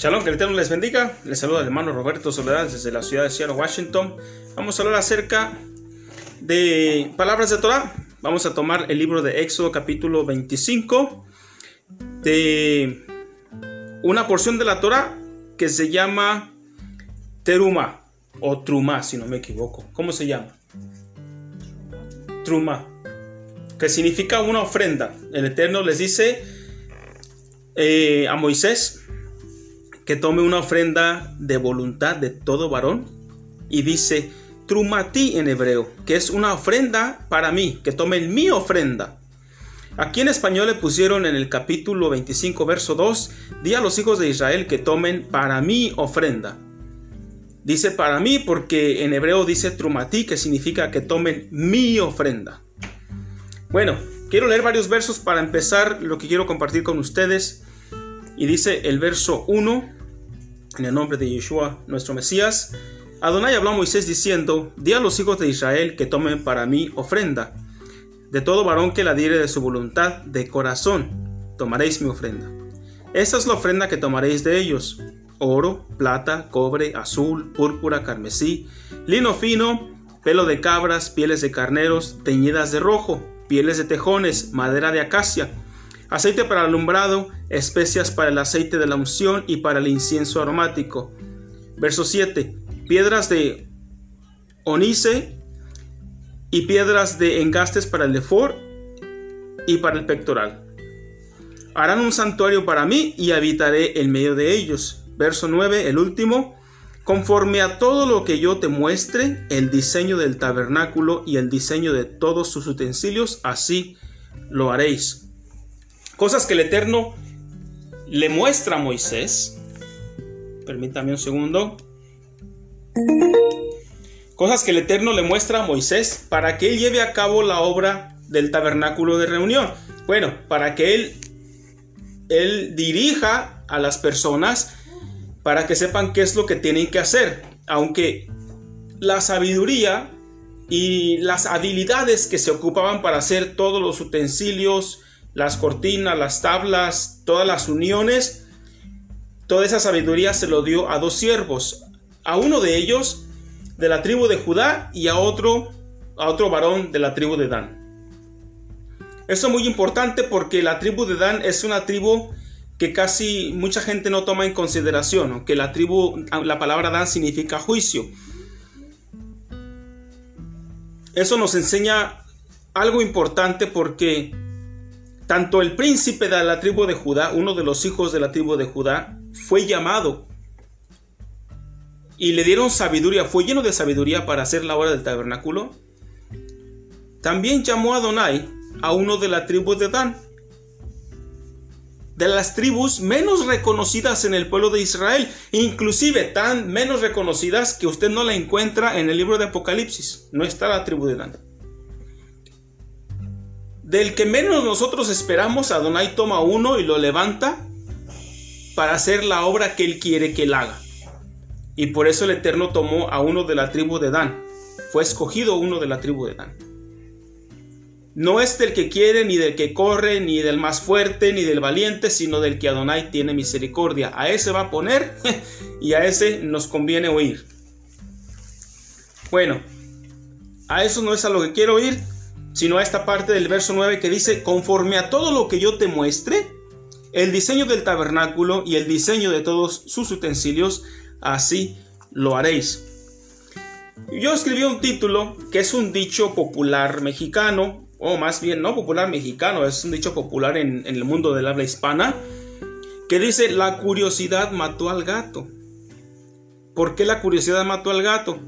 Shalom, que el Eterno les bendiga. Les saluda el hermano Roberto Soledad desde la ciudad de Seattle, Washington. Vamos a hablar acerca de palabras de Torah. Vamos a tomar el libro de Éxodo capítulo 25 de una porción de la Torah que se llama Teruma o Truma, si no me equivoco. ¿Cómo se llama? Truma, que significa una ofrenda. El Eterno les dice eh, a Moisés que tome una ofrenda de voluntad de todo varón y dice trumati en hebreo, que es una ofrenda para mí, que tomen mi ofrenda. Aquí en español le pusieron en el capítulo 25, verso 2, di a los hijos de Israel que tomen para mí ofrenda. Dice para mí porque en hebreo dice trumati, que significa que tomen mi ofrenda. Bueno, quiero leer varios versos para empezar lo que quiero compartir con ustedes. Y dice el verso 1, en el nombre de Yeshua, nuestro Mesías, Adonai habló a Moisés diciendo, di a los hijos de Israel que tomen para mí ofrenda. De todo varón que la diere de su voluntad, de corazón, tomaréis mi ofrenda. Esta es la ofrenda que tomaréis de ellos. Oro, plata, cobre, azul, púrpura, carmesí, lino fino, pelo de cabras, pieles de carneros, teñidas de rojo, pieles de tejones, madera de acacia, aceite para alumbrado, especias para el aceite de la unción y para el incienso aromático. Verso 7. Piedras de onice y piedras de engastes para el efor y para el pectoral. Harán un santuario para mí y habitaré en medio de ellos. Verso 9, el último. Conforme a todo lo que yo te muestre, el diseño del tabernáculo y el diseño de todos sus utensilios, así lo haréis. Cosas que el Eterno le muestra a Moisés. Permítame un segundo. Cosas que el Eterno le muestra a Moisés para que él lleve a cabo la obra del tabernáculo de reunión. Bueno, para que él, él dirija a las personas para que sepan qué es lo que tienen que hacer. Aunque la sabiduría y las habilidades que se ocupaban para hacer todos los utensilios, las cortinas, las tablas, todas las uniones, toda esa sabiduría se lo dio a dos siervos, a uno de ellos de la tribu de Judá y a otro a otro varón de la tribu de Dan. Eso es muy importante porque la tribu de Dan es una tribu que casi mucha gente no toma en consideración, aunque la tribu, la palabra Dan significa juicio. Eso nos enseña algo importante porque tanto el príncipe de la tribu de Judá, uno de los hijos de la tribu de Judá, fue llamado y le dieron sabiduría, fue lleno de sabiduría para hacer la obra del tabernáculo. También llamó a Donai a uno de la tribu de Dan, de las tribus menos reconocidas en el pueblo de Israel, inclusive tan menos reconocidas que usted no la encuentra en el libro de Apocalipsis. No está la tribu de Dan del que menos nosotros esperamos, Adonai toma uno y lo levanta para hacer la obra que él quiere que él haga. Y por eso el Eterno tomó a uno de la tribu de Dan. Fue escogido uno de la tribu de Dan. No es del que quiere, ni del que corre, ni del más fuerte, ni del valiente, sino del que Adonai tiene misericordia. A ese va a poner y a ese nos conviene oír. Bueno, a eso no es a lo que quiero oír, sino a esta parte del verso 9 que dice, conforme a todo lo que yo te muestre, el diseño del tabernáculo y el diseño de todos sus utensilios, así lo haréis. Yo escribí un título que es un dicho popular mexicano, o más bien no popular mexicano, es un dicho popular en, el mundo del habla hispana, que dice, la curiosidad mató al gato. ¿Por qué la curiosidad mató al gato?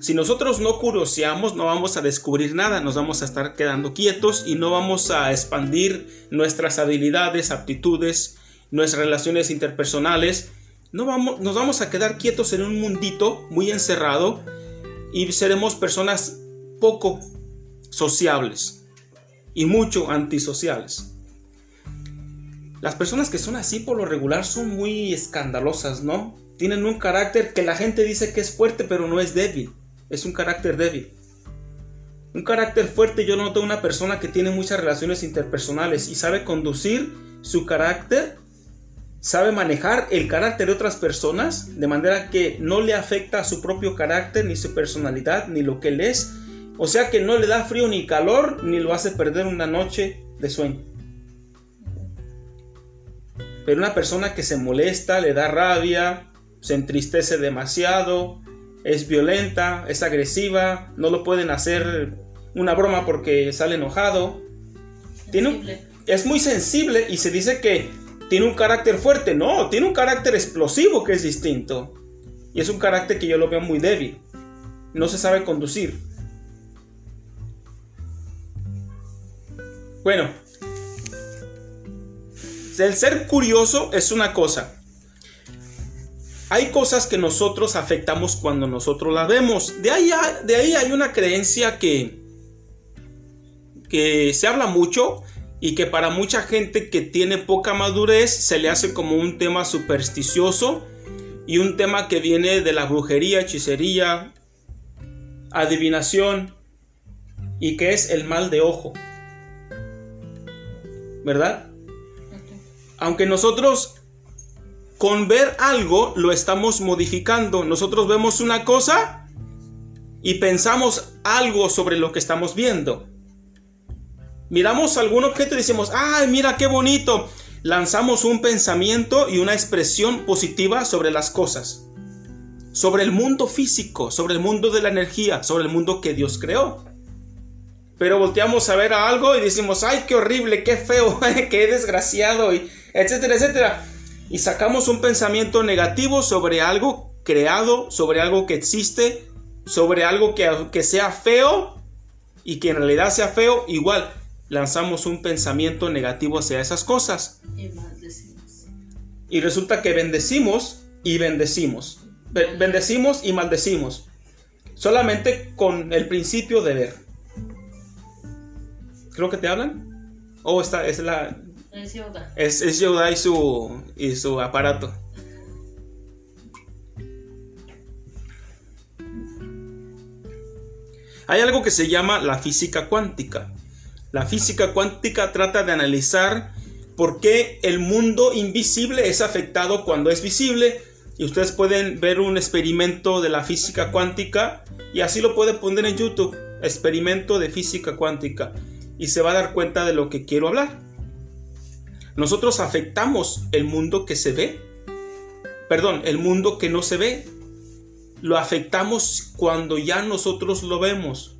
Si nosotros no curioseamos, no vamos a descubrir nada, nos vamos a estar quedando quietos y no vamos a expandir nuestras habilidades, aptitudes, nuestras relaciones interpersonales. No vamos, nos vamos a quedar quietos en un mundito muy encerrado y seremos personas poco sociables y mucho antisociales. Las personas que son así por lo regular son muy escandalosas, ¿no? Tienen un carácter que la gente dice que es fuerte pero no es débil es un carácter débil. Un carácter fuerte yo noto una persona que tiene muchas relaciones interpersonales y sabe conducir su carácter sabe manejar el carácter de otras personas de manera que no le afecta a su propio carácter, ni su personalidad, ni lo que él es. O sea que no le da frío ni calor, ni lo hace perder una noche de sueño. Pero una persona que se molesta, le da rabia, se entristece demasiado, es violenta, es agresiva, no lo pueden hacer una broma porque sale enojado. Tiene es muy sensible y se dice que tiene un carácter fuerte. No, tiene un carácter explosivo que es distinto. Y es un carácter que yo lo veo muy débil. No se sabe conducir. Bueno, el ser curioso es una cosa. Hay cosas que nosotros afectamos cuando nosotros las vemos. De ahí, de ahí hay una creencia que, que se habla mucho y que para mucha gente que tiene poca madurez se le hace como un tema supersticioso y un tema que viene de la brujería, hechicería, adivinación y que es el mal de ojo. ¿Verdad? Aunque nosotros con ver algo lo estamos modificando. Nosotros vemos una cosa y pensamos algo sobre lo que estamos viendo. Miramos algún objeto y decimos, ¡ay, mira qué bonito! Lanzamos un pensamiento y una expresión positiva sobre las cosas. Sobre el mundo físico, sobre el mundo de la energía, sobre el mundo que Dios creó. Pero volteamos a ver a algo y decimos, ¡ay, qué horrible, qué feo, qué desgraciado! Y etcétera, etcétera. Y sacamos un pensamiento negativo sobre algo creado, sobre algo que existe, sobre algo que, que sea feo y que en realidad sea feo, igual lanzamos un pensamiento negativo hacia esas cosas. Y maldecimos. Y resulta que bendecimos y bendecimos. bendecimos y maldecimos. Solamente con el principio de ver. Creo que te hablan. Oh, esta es la. Es Yoda. Y su, y su aparato. Hay algo que se llama la física cuántica. La física cuántica trata de analizar por qué el mundo invisible es afectado cuando es visible. Y ustedes pueden ver un experimento de la física cuántica y así lo pueden poner en YouTube. Experimento de física cuántica. Y se va a dar cuenta de lo que quiero hablar. Nosotros afectamos el mundo que se ve. Perdón, el mundo que no se ve. Lo afectamos cuando ya nosotros lo vemos.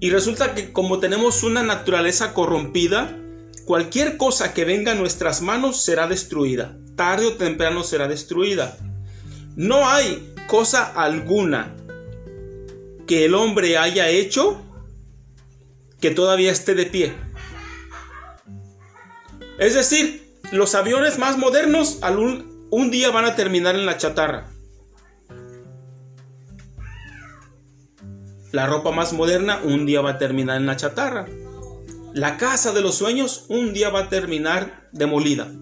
Y resulta que como tenemos una naturaleza corrompida, cualquier cosa que venga a nuestras manos será destruida. Tarde o temprano será destruida. No hay cosa alguna que el hombre haya hecho que todavía esté de pie. Es decir, los aviones más modernos un día van a terminar en la chatarra. La ropa más moderna un día va a terminar en la chatarra. La casa de los sueños un día va a terminar demolida.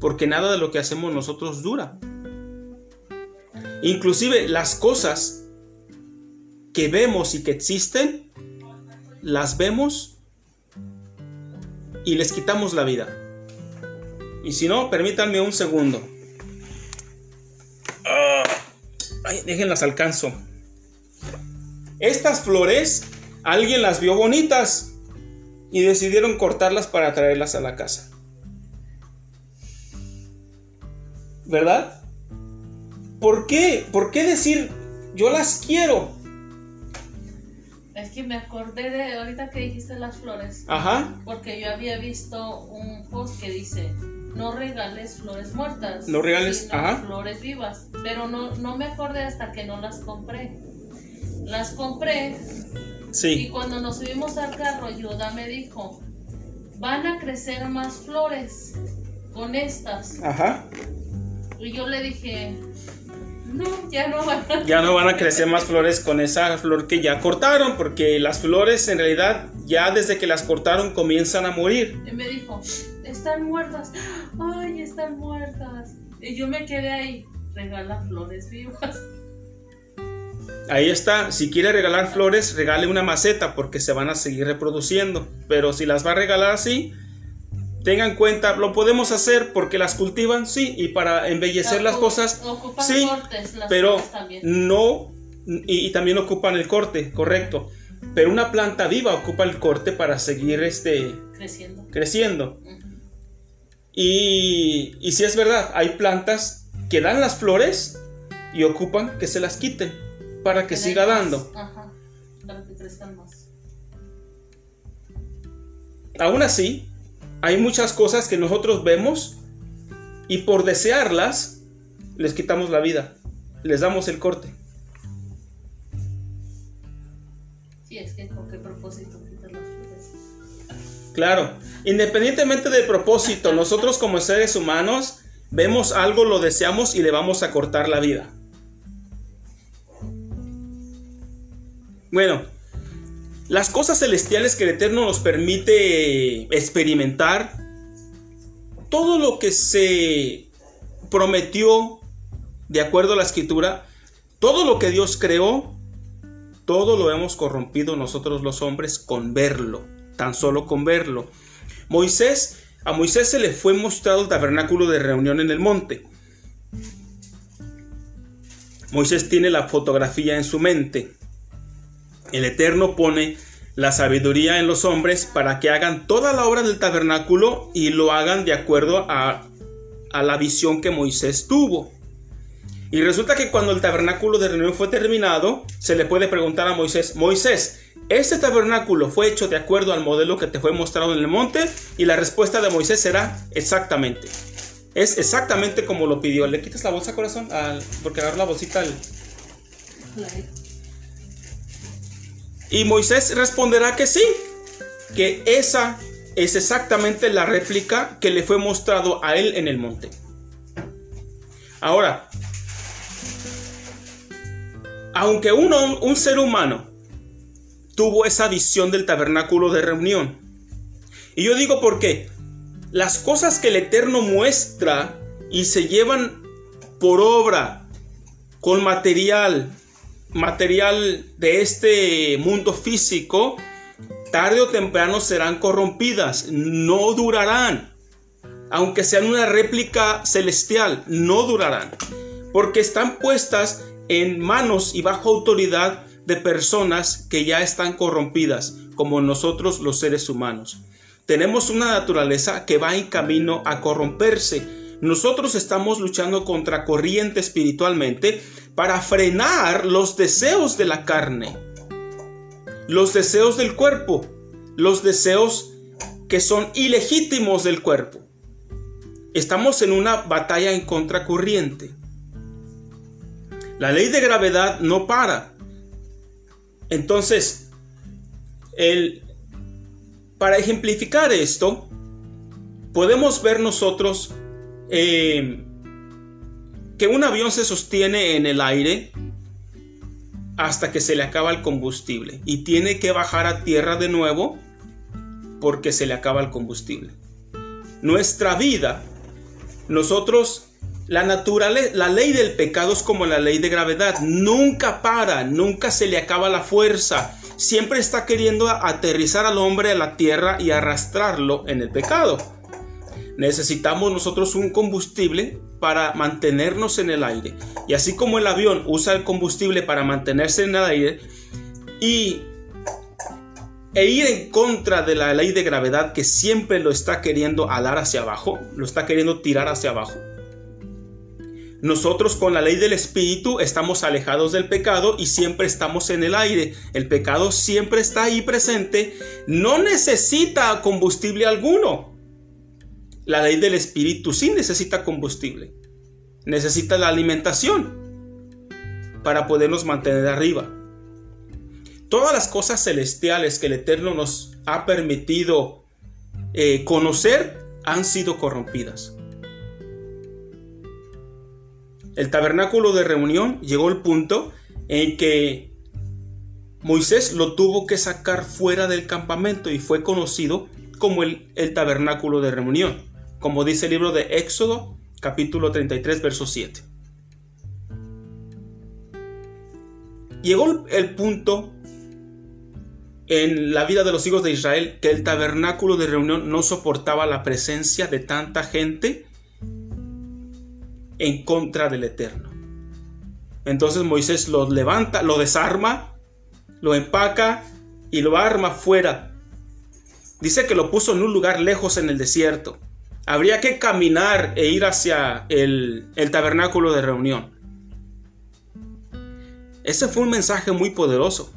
Porque nada de lo que hacemos nosotros dura. Inclusive las cosas que vemos y que existen, las vemos y les quitamos la vida. Y si no, permítanme un segundo. Ah, déjenlas alcanzo. Estas flores, alguien las vio bonitas y decidieron cortarlas para traerlas a la casa. ¿Verdad? ¿Por qué? ¿Por qué decir yo las quiero? Que me acordé de ahorita que dijiste las flores. Ajá. Porque yo había visto un post que dice, no regales flores muertas. No regales, ajá. flores vivas. Pero no, no me acordé hasta que no las compré las compré. Sí. Y cuando nos subimos al carro, Yoda me dijo, van a crecer más flores con estas. Ajá. Y yo le dije, no, ya no van a... Ya no van a crecer más flores con esa flor que ya cortaron, porque las flores en realidad ya desde que las cortaron comienzan a morir. Y me dijo, están muertas. Ay, están muertas. Y yo me quedé ahí, regala flores vivas. Ahí está, si quiere regalar flores, regale una maceta porque se van a seguir reproduciendo. Pero si las va a regalar así, tengan en cuenta, lo podemos hacer porque las cultivan, sí, y para embellecer las cosas, sí, pero no, y, también ocupan el corte, correcto. Pero una planta viva ocupa el corte para seguir este, creciendo. creciendo. y, y si es verdad, hay plantas que dan las flores y ocupan que se las quiten para que siga dando. Ajá, para que crezcan más. Aún así, hay muchas cosas que nosotros vemos y por desearlas les quitamos la vida, les damos el corte. Sí, es que con qué propósito quitar las flores. Claro, independientemente del propósito, nosotros como seres humanos vemos algo, lo deseamos y le vamos a cortar la vida. Bueno, las cosas celestiales que el Eterno nos permite experimentar, todo lo que se prometió de acuerdo a la escritura, todo lo que Dios creó, todo lo hemos corrompido nosotros los hombres con verlo, tan solo con verlo. Moisés, a Moisés se le fue mostrado el tabernáculo de reunión en el monte. Moisés tiene la fotografía en su mente. El Eterno pone la sabiduría en los hombres para que hagan toda la obra del tabernáculo y lo hagan de acuerdo a, la visión que Moisés tuvo. Y resulta que cuando el tabernáculo de reunión fue terminado, se le puede preguntar a Moisés, Moisés, ¿este tabernáculo fue hecho de acuerdo al modelo que te fue mostrado en el monte? Y la respuesta de Moisés será exactamente. Es exactamente como lo pidió. ¿Le quitas la bolsa, corazón? porque agarró la bolsita al... Y Moisés responderá que sí, que esa es exactamente la réplica que le fue mostrado a él en el monte. Ahora, aunque uno, un ser humano tuvo esa visión del tabernáculo de reunión, y yo digo porque las cosas que el Eterno muestra y se llevan por obra, con material, material de este mundo físico, tarde o temprano serán corrompidas, no durarán. Aunque sean una réplica celestial, no durarán. Porque están puestas en manos y bajo autoridad de personas que ya están corrompidas, como nosotros los seres humanos. Tenemos una naturaleza que va en camino a corromperse. Nosotros estamos luchando contra corriente espiritualmente para frenar los deseos de la carne, los deseos del cuerpo, los deseos que son ilegítimos del cuerpo. Estamos en una batalla en contracorriente. La ley de gravedad no para. Entonces, el, para ejemplificar esto, podemos ver nosotros eh, que un avión se sostiene en el aire hasta que se le acaba el combustible y tiene que bajar a tierra de nuevo porque se le acaba el combustible. Nuestra vida, nosotros, la la ley del pecado es como la ley de gravedad, nunca para, nunca se le acaba la fuerza, siempre está queriendo aterrizar al hombre a la tierra y arrastrarlo en el pecado. Necesitamos nosotros un combustible para mantenernos en el aire. Y así como el avión usa el combustible para mantenerse en el aire y e ir en contra de la ley de gravedad que siempre lo está queriendo alar hacia abajo, lo está queriendo tirar hacia abajo. Nosotros con la ley del espíritu estamos alejados del pecado y siempre estamos en el aire. El pecado siempre está ahí presente, no necesita combustible alguno. La ley del espíritu sí necesita combustible. Necesita la alimentación para podernos mantener arriba. Todas las cosas celestiales que el Eterno nos ha permitido eh, conocer han sido corrompidas. El tabernáculo de reunión llegó al punto en que Moisés lo tuvo que sacar fuera del campamento y fue conocido como el tabernáculo de reunión como dice el libro de Éxodo, capítulo 33, verso 7. Llegó el punto en la vida de los hijos de Israel que el tabernáculo de reunión no soportaba la presencia de tanta gente en contra del Eterno. Entonces Moisés lo levanta, lo desarma, lo empaca y lo arma fuera. Dice que lo puso en un lugar lejos en el desierto. Habría que caminar e ir hacia el, tabernáculo de reunión. Ese fue un mensaje muy poderoso.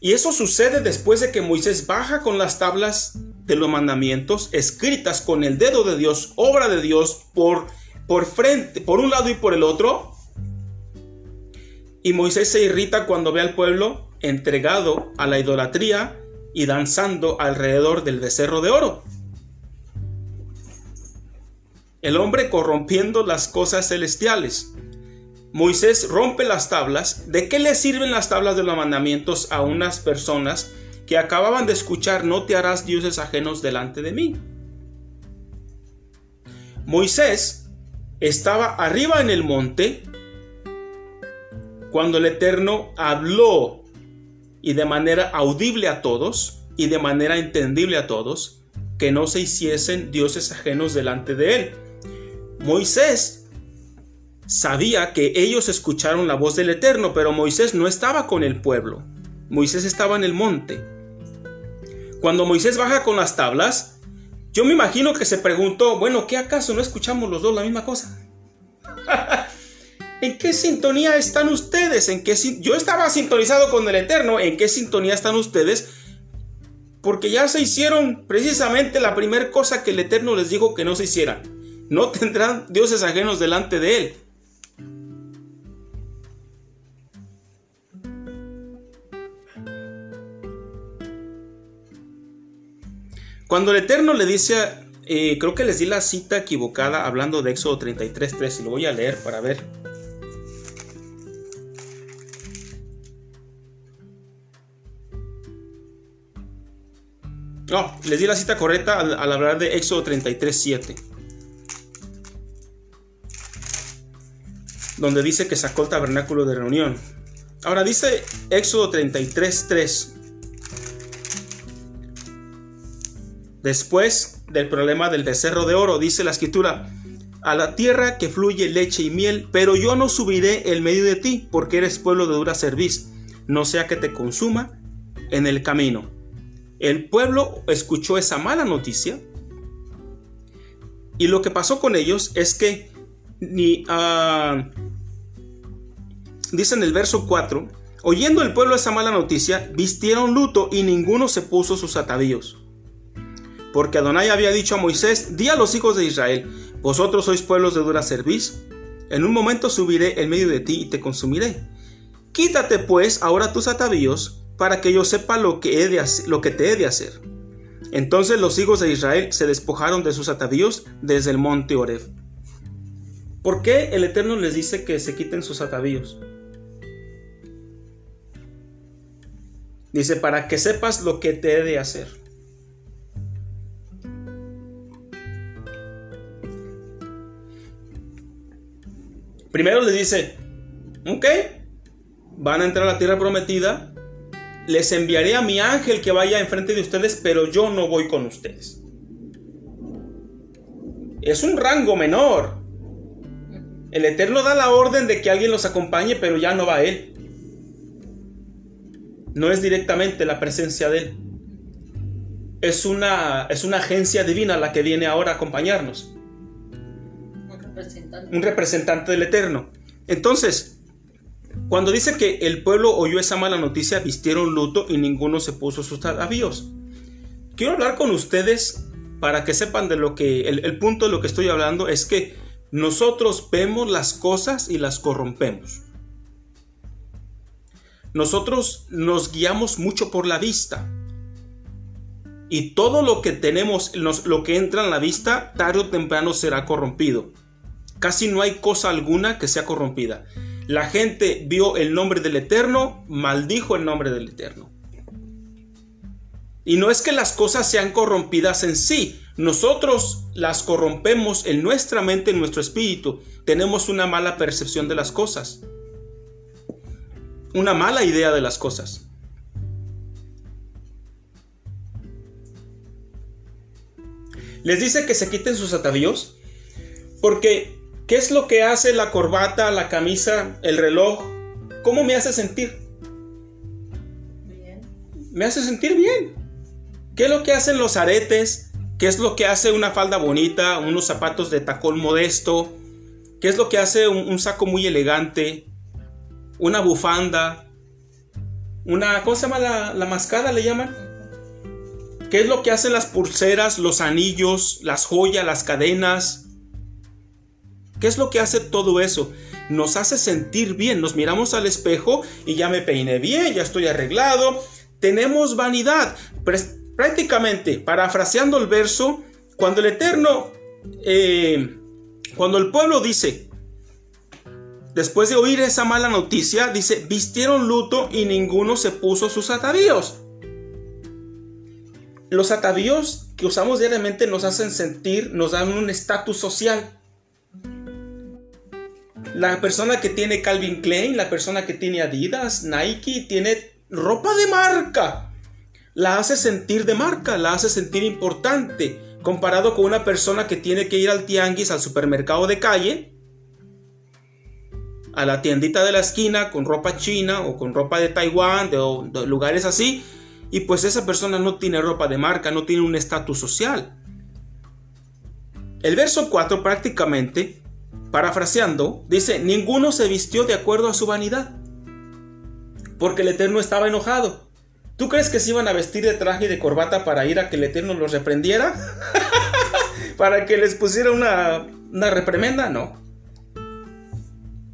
Y eso sucede después de que Moisés baja con las tablas de los mandamientos escritas con el dedo de Dios, obra de Dios por por frente, por un lado y por el otro. Y Moisés se irrita cuando ve al pueblo entregado a la idolatría y danzando alrededor del becerro de oro. El hombre corrompiendo las cosas celestiales. Moisés rompe las tablas. ¿De qué le sirven las tablas de los mandamientos a unas personas que acababan de escuchar no te harás dioses ajenos delante de mí? Moisés estaba arriba en el monte cuando el Eterno habló y de manera audible a todos y de manera entendible a todos que no se hiciesen dioses ajenos delante de él. Moisés sabía que ellos escucharon la voz del Eterno, pero Moisés no estaba con el pueblo. Moisés estaba en el monte. Cuando Moisés baja con las tablas, yo me imagino que se preguntó, bueno, ¿qué acaso no escuchamos los dos la misma cosa? ¿En qué sintonía están ustedes? ¿En qué Yo estaba sintonizado con el Eterno. ¿En qué sintonía están ustedes? Porque ya se hicieron precisamente la primera cosa que el Eterno les dijo que no se hiciera. No tendrán dioses ajenos delante de Él. Cuando el Eterno le dice, eh, creo que les di la cita equivocada hablando de Éxodo 33.3 y lo voy a leer para ver. No, les di la cita correcta al, al hablar de Éxodo 33.7. Donde dice que sacó el tabernáculo de reunión. Ahora dice Éxodo 33.3. Después del problema del becerro de oro, dice la escritura, a la tierra que fluye leche y miel, pero yo no subiré el medio de ti, porque eres pueblo de dura cerviz, no sea que te consuma en el camino. El pueblo escuchó esa mala noticia y lo que pasó con ellos es que ni uh, dice en el verso 4, oyendo el pueblo esa mala noticia, vistieron luto y ninguno se puso sus atavíos porque Adonai había dicho a Moisés, di a los hijos de Israel, vosotros sois pueblos de dura cerviz, en un momento subiré en medio de ti y te consumiré. Quítate pues ahora tus atavíos, para que yo sepa lo que, he de lo que te he de hacer. Entonces los hijos de Israel se despojaron de sus atavíos desde el monte Oreb. ¿Por qué el Eterno les dice que se quiten sus atavíos? Dice, para que sepas lo que te he de hacer. Primero les dice, ok, van a entrar a la tierra prometida, les enviaré a mi ángel que vaya enfrente de ustedes, pero yo no voy con ustedes. Es un rango menor. El Eterno da la orden de que alguien los acompañe, pero ya no va él. No es directamente la presencia de él. Es una, es una agencia divina la que viene ahora a acompañarnos un representante del Eterno. Entonces, cuando dice que el pueblo oyó esa mala noticia, vistieron luto y ninguno se puso sus avíos. Quiero hablar con ustedes para que sepan de lo que el, el punto de lo que estoy hablando es que nosotros vemos las cosas y las corrompemos. Nosotros nos guiamos mucho por la vista. Y todo lo que tenemos, lo que entra en la vista, tarde o temprano será corrompido. Casi no hay cosa alguna que sea corrompida. La gente vio el nombre del Eterno, maldijo el nombre del Eterno. Y no es que las cosas sean corrompidas en sí, nosotros las corrompemos en nuestra mente, en nuestro espíritu. Tenemos una mala percepción de las cosas, una mala idea de las cosas. Les dice que se quiten sus atavíos, porque ¿qué es lo que hace la corbata, la camisa, el reloj? ¿Cómo me hace sentir? Bien. Me hace sentir bien. ¿Qué es lo que hacen los aretes? ¿Qué es lo que hace una falda bonita? Unos zapatos de tacón modesto. ¿Qué es lo que hace un, saco muy elegante? Una bufanda. Una, ¿cómo se llama la, mascada? Le llaman. ¿Qué es lo que hacen las pulseras, los anillos, las joyas, las cadenas? ¿Qué es lo que hace todo eso? Nos hace sentir bien. Nos miramos al espejo y ya me peiné bien, ya estoy arreglado. Tenemos vanidad. Prácticamente, parafraseando el verso, cuando el Eterno, eh, cuando el pueblo dice, después de oír esa mala noticia, dice, vistieron luto y ninguno se puso sus atavíos. Los atavíos que usamos diariamente nos hacen sentir, nos dan un estatus social. La persona que tiene Calvin Klein, la persona que tiene Adidas, Nike, tiene ropa de marca. La hace sentir de marca, la hace sentir importante, comparado con una persona que tiene que ir al tianguis, al supermercado de calle, a la tiendita de la esquina con ropa china o con ropa de Taiwán, de, lugares así, y pues esa persona no tiene ropa de marca, no tiene un estatus social. El verso 4 prácticamente, parafraseando, dice, ninguno se vistió de acuerdo a su vanidad, porque el Eterno estaba enojado. ¿Tú crees que se iban a vestir de traje y de corbata para ir a que el Eterno los reprendiera? ¿Para que les pusiera una, una reprimenda? No.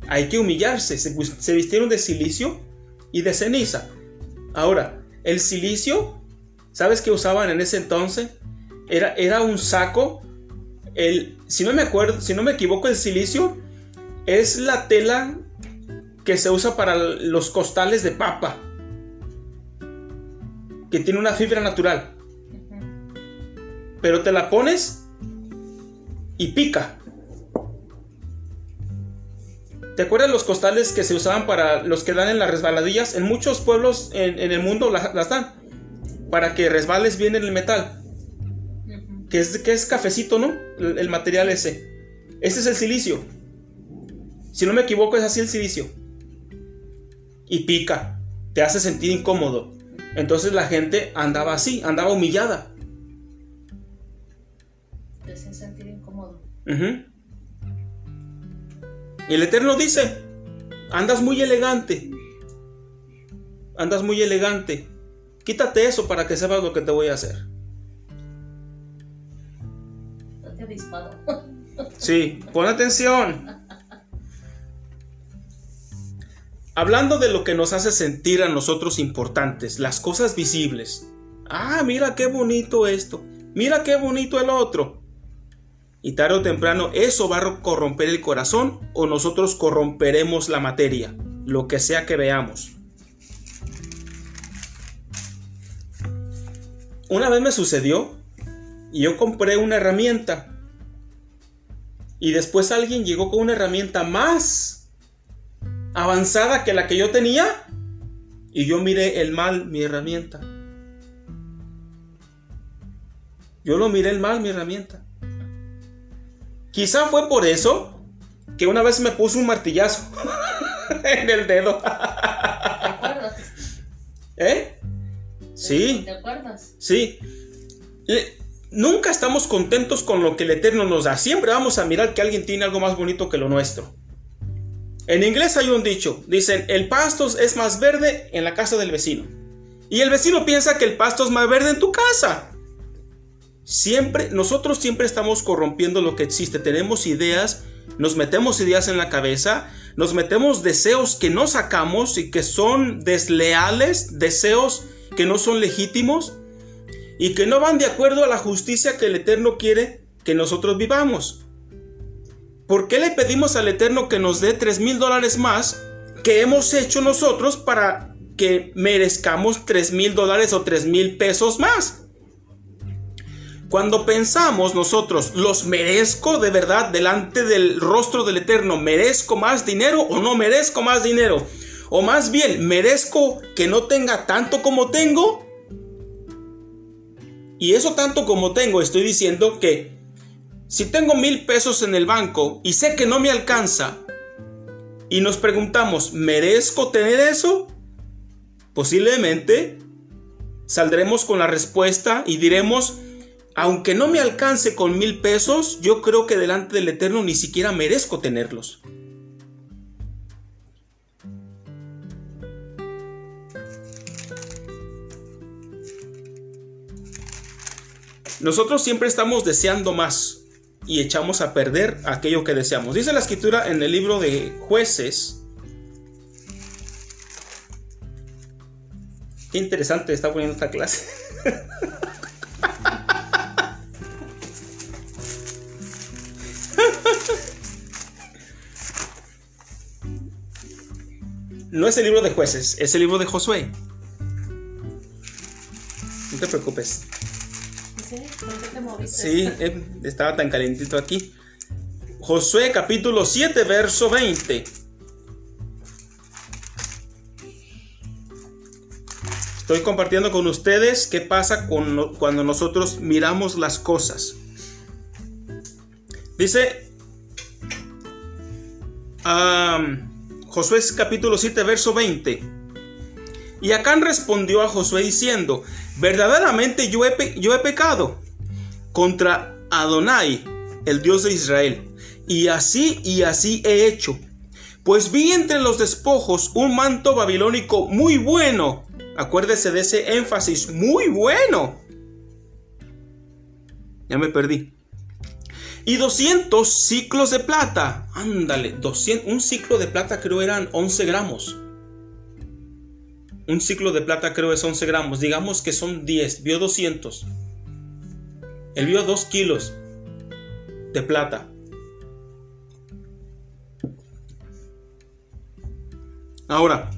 Hay que humillarse. Se, vistieron de silicio y de ceniza. Ahora, el silicio, ¿sabes qué usaban en ese entonces? Era, era un saco. El, si no me acuerdo, si no me equivoco, el silicio es la tela que se usa para los costales de papa. Que tiene una fibra natural. Pero te la pones y pica. ¿Te acuerdas los costales que se usaban para los que dan en las resbaladillas? En muchos pueblos en, el mundo las, dan. Para que resbales bien en el metal. Que es, que es cafecito, ¿no? El, el, material ese. Ese es el silicio. Si no me equivoco, es así el silicio. Y pica. Te hace sentir incómodo. Entonces la gente andaba así, andaba humillada. Te hace sentir incómodo. Uh -huh. Y el Eterno dice, andas muy elegante. Andas muy elegante. Quítate eso para que sepas lo que te voy a hacer. Sí, pon atención. Hablando de lo que nos hace sentir a nosotros importantes, las cosas visibles. Ah, mira qué bonito esto. Mira qué bonito el otro. Y tarde o temprano eso va a corromper el corazón o nosotros corromperemos la materia, lo que sea que veamos. Una vez me sucedió y yo compré una herramienta y después alguien llegó con una herramienta más avanzada que la que yo tenía y yo miré el mal mi herramienta. Yo lo miré el mal mi herramienta. Quizá fue por eso que una vez me puso un martillazo en el dedo. ¿Te acuerdas? ¿Eh? Sí. ¿Te acuerdas? Sí. Le, nunca estamos contentos con lo que el Eterno nos da. Siempre vamos a mirar que alguien tiene algo más bonito que lo nuestro. En inglés hay un dicho. Dicen, el pasto es más verde en la casa del vecino. Y el vecino piensa que el pasto es más verde en tu casa. Siempre, nosotros siempre estamos corrompiendo lo que existe. Tenemos ideas, nos metemos ideas en la cabeza, nos metemos deseos que no sacamos y que son desleales, deseos que no son legítimos y que no van de acuerdo a la justicia que el Eterno quiere que nosotros vivamos. ¿Por qué le pedimos al Eterno que nos dé 3 mil dólares más que hemos hecho nosotros para que merezcamos 3 mil dólares o 3 mil pesos más? Cuando pensamos nosotros, los merezco de verdad delante del rostro del Eterno, merezco más dinero o no merezco más dinero, o más bien, merezco que no tenga tanto como tengo. Y eso tanto como tengo, estoy diciendo que si tengo mil pesos en el banco y sé que no me alcanza, y nos preguntamos, ¿merezco tener eso? Posiblemente saldremos con la respuesta y diremos, aunque no me alcance con mil pesos, yo creo que delante del Eterno ni siquiera merezco tenerlos. Nosotros siempre estamos deseando más y echamos a perder aquello que deseamos. Dice la escritura en el libro de jueces. Qué interesante está poniendo esta clase. No es el libro de jueces, es el libro de Josué. No te preocupes. Sí, eh, estaba tan calentito aquí. Josué capítulo 7, verso 20. Estoy compartiendo con ustedes qué pasa cuando nosotros miramos las cosas. Dice Josué capítulo 7, verso 20. Y Acán respondió a Josué diciendo, verdaderamente yo he, yo he pecado contra Adonai, el Dios de Israel. Y así y así he hecho. Pues vi entre los despojos un manto babilónico muy bueno. Acuérdese de ese énfasis, muy bueno. Ya me perdí. Y 200 ciclos de plata. Ándale, 200, un ciclo de plata creo eran 11 gramos. Un ciclo de plata creo es 11 gramos. Digamos que son 10. Vio 200. Él vio 2 kilos de plata. Ahora.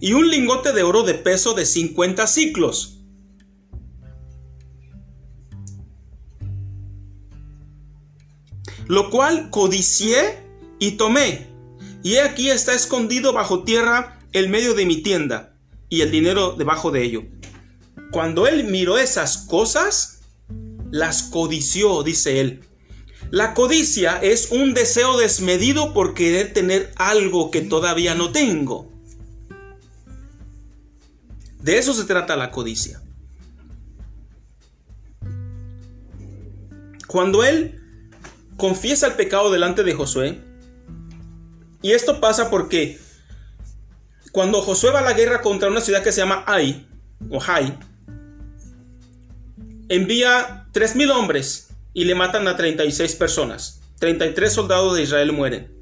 Y un lingote de oro de peso de 50 ciclos. Lo cual codicié y tomé. Y aquí está escondido bajo tierra el medio de mi tienda y el dinero debajo de ello. Cuando él miró esas cosas, las codició, dice él. La codicia es un deseo desmedido por querer tener algo que todavía no tengo. De eso se trata la codicia. Cuando él confiesa el pecado delante de Josué, y esto pasa porque cuando Josué va a la guerra contra una ciudad que se llama Ai, o Hai, envía 3.000 hombres y le matan a 36 personas. 33 soldados de Israel mueren.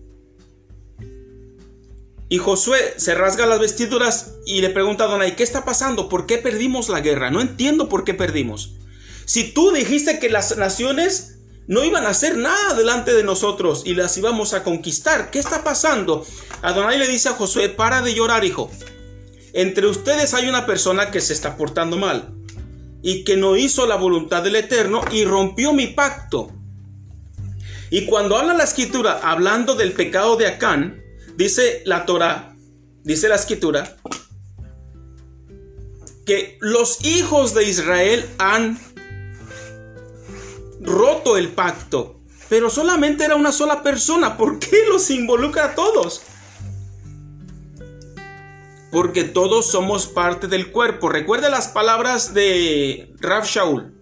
Y Josué se rasga las vestiduras y le pregunta a Donai, ¿qué está pasando? ¿Por qué perdimos la guerra? No entiendo por qué perdimos. Si tú dijiste que las naciones no iban a hacer nada delante de nosotros y las íbamos a conquistar. ¿Qué está pasando? Adonai le dice a Josué, para de llorar, hijo. Entre ustedes hay una persona que se está portando mal y que no hizo la voluntad del Eterno y rompió mi pacto. Y cuando habla la escritura hablando del pecado de Acán, dice la Torah, dice la escritura, que los hijos de Israel han roto el pacto. Pero solamente era una sola persona. ¿Por qué los involucra a todos? Porque todos somos parte del cuerpo. Recuerde las palabras de Rav Shaul.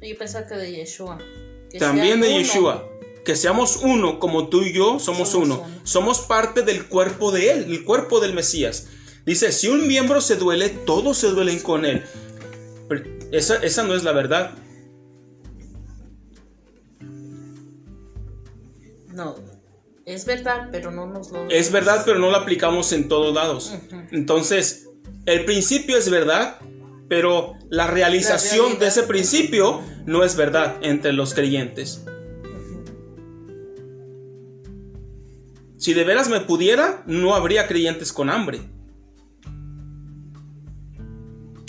Yo pensaba que de Yeshua. También de Yeshua. Que seamos uno, como tú y yo somos, uno. Somos parte del cuerpo de Él, el cuerpo del Mesías. Dice, si un miembro se duele, todos se duelen con Él. esa, esa no es la verdad. No, es verdad, pero no nos lo... Es verdad, pero no lo aplicamos en todos lados. Entonces, el principio es verdad, pero la realización de ese principio no es verdad entre los creyentes. Si de veras me pudiera, no habría creyentes con hambre.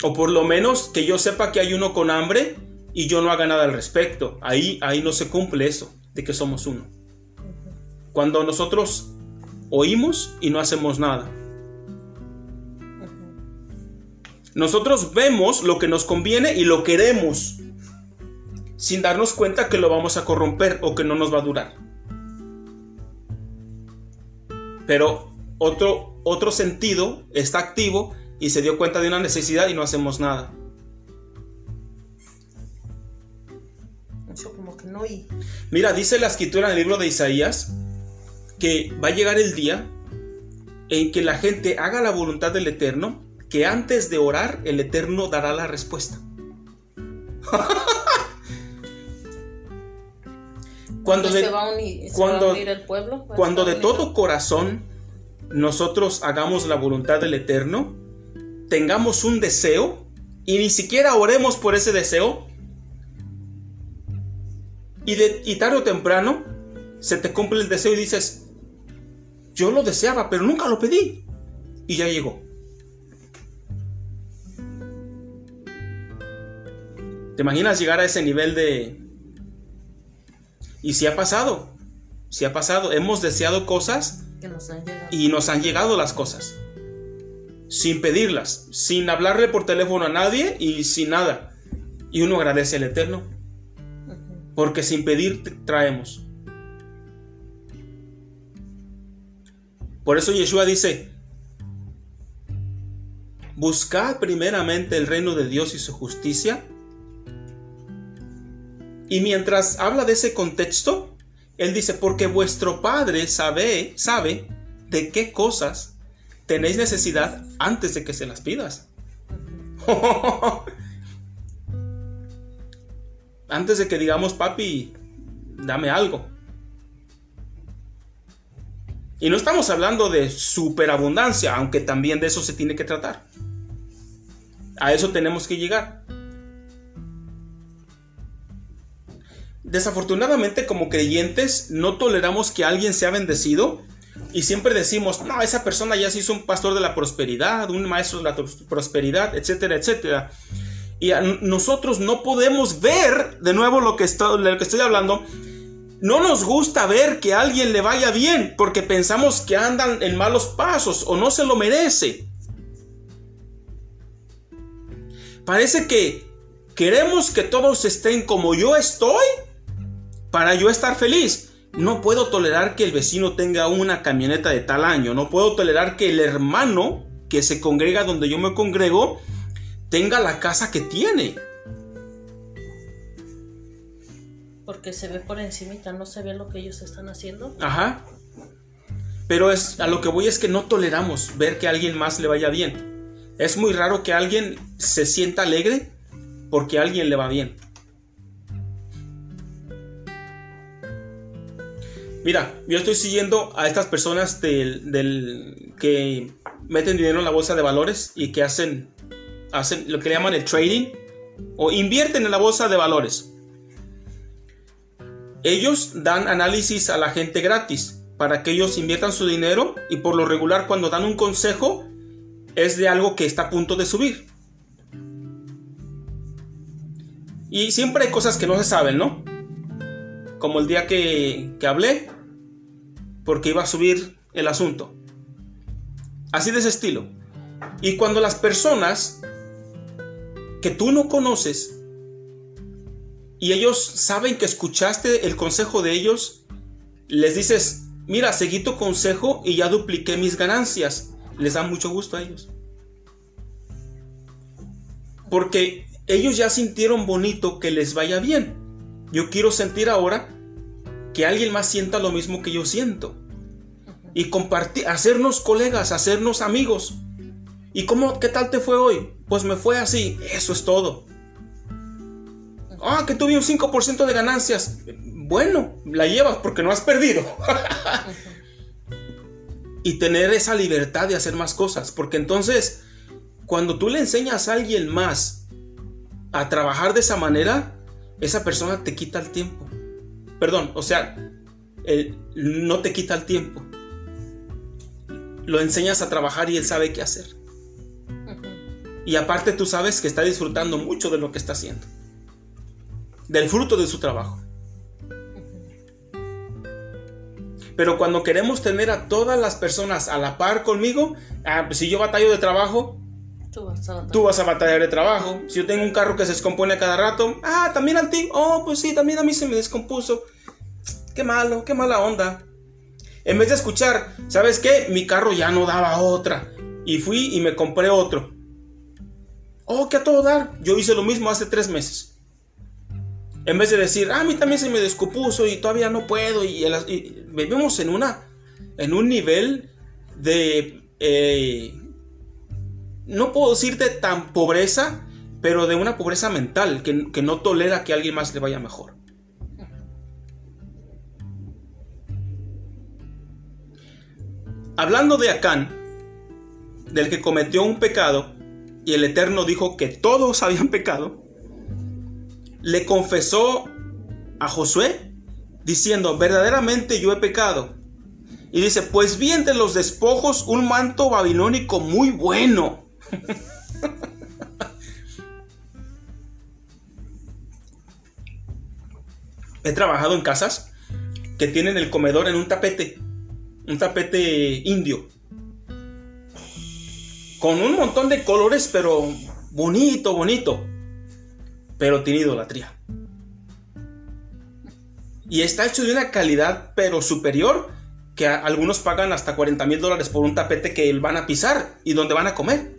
O por lo menos que yo sepa que hay uno con hambre y yo no haga nada al respecto. Ahí, ahí no se cumple eso, de que somos uno. Cuando nosotros oímos y no hacemos nada. Nosotros vemos lo que nos conviene y lo queremos, sin darnos cuenta que lo vamos a corromper o que no nos va a durar. Pero otro, otro sentido está activo y se dio cuenta de una necesidad y no hacemos nada. Eso como que no Mira, dice la escritura en el libro de Isaías que va a llegar el día en que la gente haga la voluntad del Eterno, que antes de orar el Eterno dará la respuesta. cuando de, cuando, pueblo, cuando de todo corazón nosotros hagamos la voluntad del Eterno, tengamos un deseo y ni siquiera oremos por ese deseo, y, de, y tarde o temprano se te cumple el deseo y dices, yo lo deseaba, pero nunca lo pedí. Y ya llegó. ¿Te imaginas llegar a ese nivel de... Y si ha pasado, si ha pasado, hemos deseado cosas y nos han llegado las cosas. Sin pedirlas, sin hablarle por teléfono a nadie y sin nada. Y uno agradece al Eterno. Porque sin pedir traemos. Por eso Yeshua dice, buscad primeramente el reino de Dios y su justicia. Y mientras habla de ese contexto, él dice, porque vuestro Padre sabe, sabe de qué cosas tenéis necesidad antes de que se las pidas. antes de que digamos, papi, dame algo. Y no estamos hablando de superabundancia, aunque también de eso se tiene que tratar. A eso tenemos que llegar. Desafortunadamente como creyentes no toleramos que alguien sea bendecido y siempre decimos, no, esa persona ya se hizo un pastor de la prosperidad, un maestro de la prosperidad, etcétera, etcétera. Y nosotros no podemos ver, de nuevo lo que, estoy, lo que estoy hablando, no nos gusta ver que a alguien le vaya bien porque pensamos que andan en malos pasos o no se lo merece. Parece que queremos que todos estén como yo estoy para yo estar feliz. No puedo tolerar que el vecino tenga una camioneta de tal año. No puedo tolerar que el hermano que se congrega donde yo me congrego tenga la casa que tiene. Porque se ve por encimita, no se ve lo que ellos están haciendo. Ajá. Pero es a lo que voy es que no toleramos ver que a alguien más le vaya bien. Es muy raro que alguien se sienta alegre porque a alguien le va bien. Mira, yo estoy siguiendo a estas personas del, que meten dinero en la bolsa de valores y que hacen, hacen lo que le llaman el trading o invierten en la bolsa de valores. Ellos dan análisis a la gente gratis para que ellos inviertan su dinero y por lo regular cuando dan un consejo es de algo que está a punto de subir. Y siempre hay cosas que no se saben, ¿no? Como el día que, que hablé, porque iba a subir el asunto. Así de ese estilo. Y cuando las personas que tú no conoces y ellos saben que escuchaste el consejo de ellos, les dices, mira, seguí tu consejo y ya dupliqué mis ganancias. Les da mucho gusto a ellos. Porque ellos ya sintieron bonito que les vaya bien. Yo quiero sentir ahora que alguien más sienta lo mismo que yo siento. Y compartir, hacernos colegas, hacernos amigos. ¿Y cómo, qué tal te fue hoy? Pues me fue así. Eso es todo. Ah, que tuve un 5% de ganancias. Bueno, la llevas porque no has perdido. y tener esa libertad de hacer más cosas. Porque entonces, cuando tú le enseñas a alguien más a trabajar de esa manera, esa persona te quita el tiempo. Perdón, o sea, no te quita el tiempo. Lo enseñas a trabajar y él sabe qué hacer. Y aparte tú sabes que está disfrutando mucho de lo que está haciendo del fruto de su trabajo. Pero cuando queremos tener a todas las personas a la par conmigo, ah, pues si yo batallo de trabajo, Tú vas a batallar. tú vas a batallar de trabajo. Si yo tengo un carro que se descompone a cada rato, ah, también a ti, oh, pues sí, también a mí se me descompuso. Qué malo, qué mala onda. En vez de escuchar, ¿sabes qué? Mi carro ya no daba otra. Y fui y me compré otro. Oh, que a todo dar. Yo hice lo mismo hace tres meses. En vez de decir, ah, a mí también se me descompuso y todavía no puedo. Y, vivimos en una, en un nivel de, eh, no puedo decirte tan pobreza, pero de una pobreza mental que, que no tolera que a alguien más le vaya mejor. Hablando de Acán, del que cometió un pecado, y el Eterno dijo que todos habían pecado, le confesó a Josué diciendo, verdaderamente yo he pecado. Y dice, pues vi entre los despojos un manto babilónico muy bueno. He trabajado en casas que tienen el comedor en un tapete, un tapete indio, con un montón de colores, pero bonito, bonito, pero tiene idolatría. Y está hecho de una calidad, pero superior, que algunos pagan hasta 40 mil dólares por un tapete que van a pisar y donde van a comer.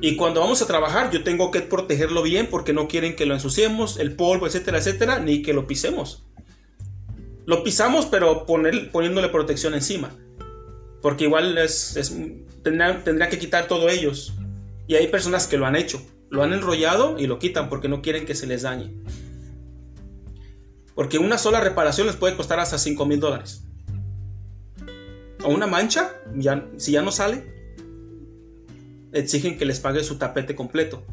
Y cuando vamos a trabajar, yo tengo que protegerlo bien porque no quieren que lo ensuciemos, el polvo, etcétera, etcétera, ni que lo pisemos. Lo pisamos, pero poniéndole protección encima. Porque igual es, que quitar todo ellos. Y hay personas que lo han hecho. Lo han enrollado y lo quitan porque no quieren que se les dañe. Porque una sola reparación les puede costar hasta 5 mil dólares. O una mancha, ya, si ya no sale, exigen que les pague su tapete completo.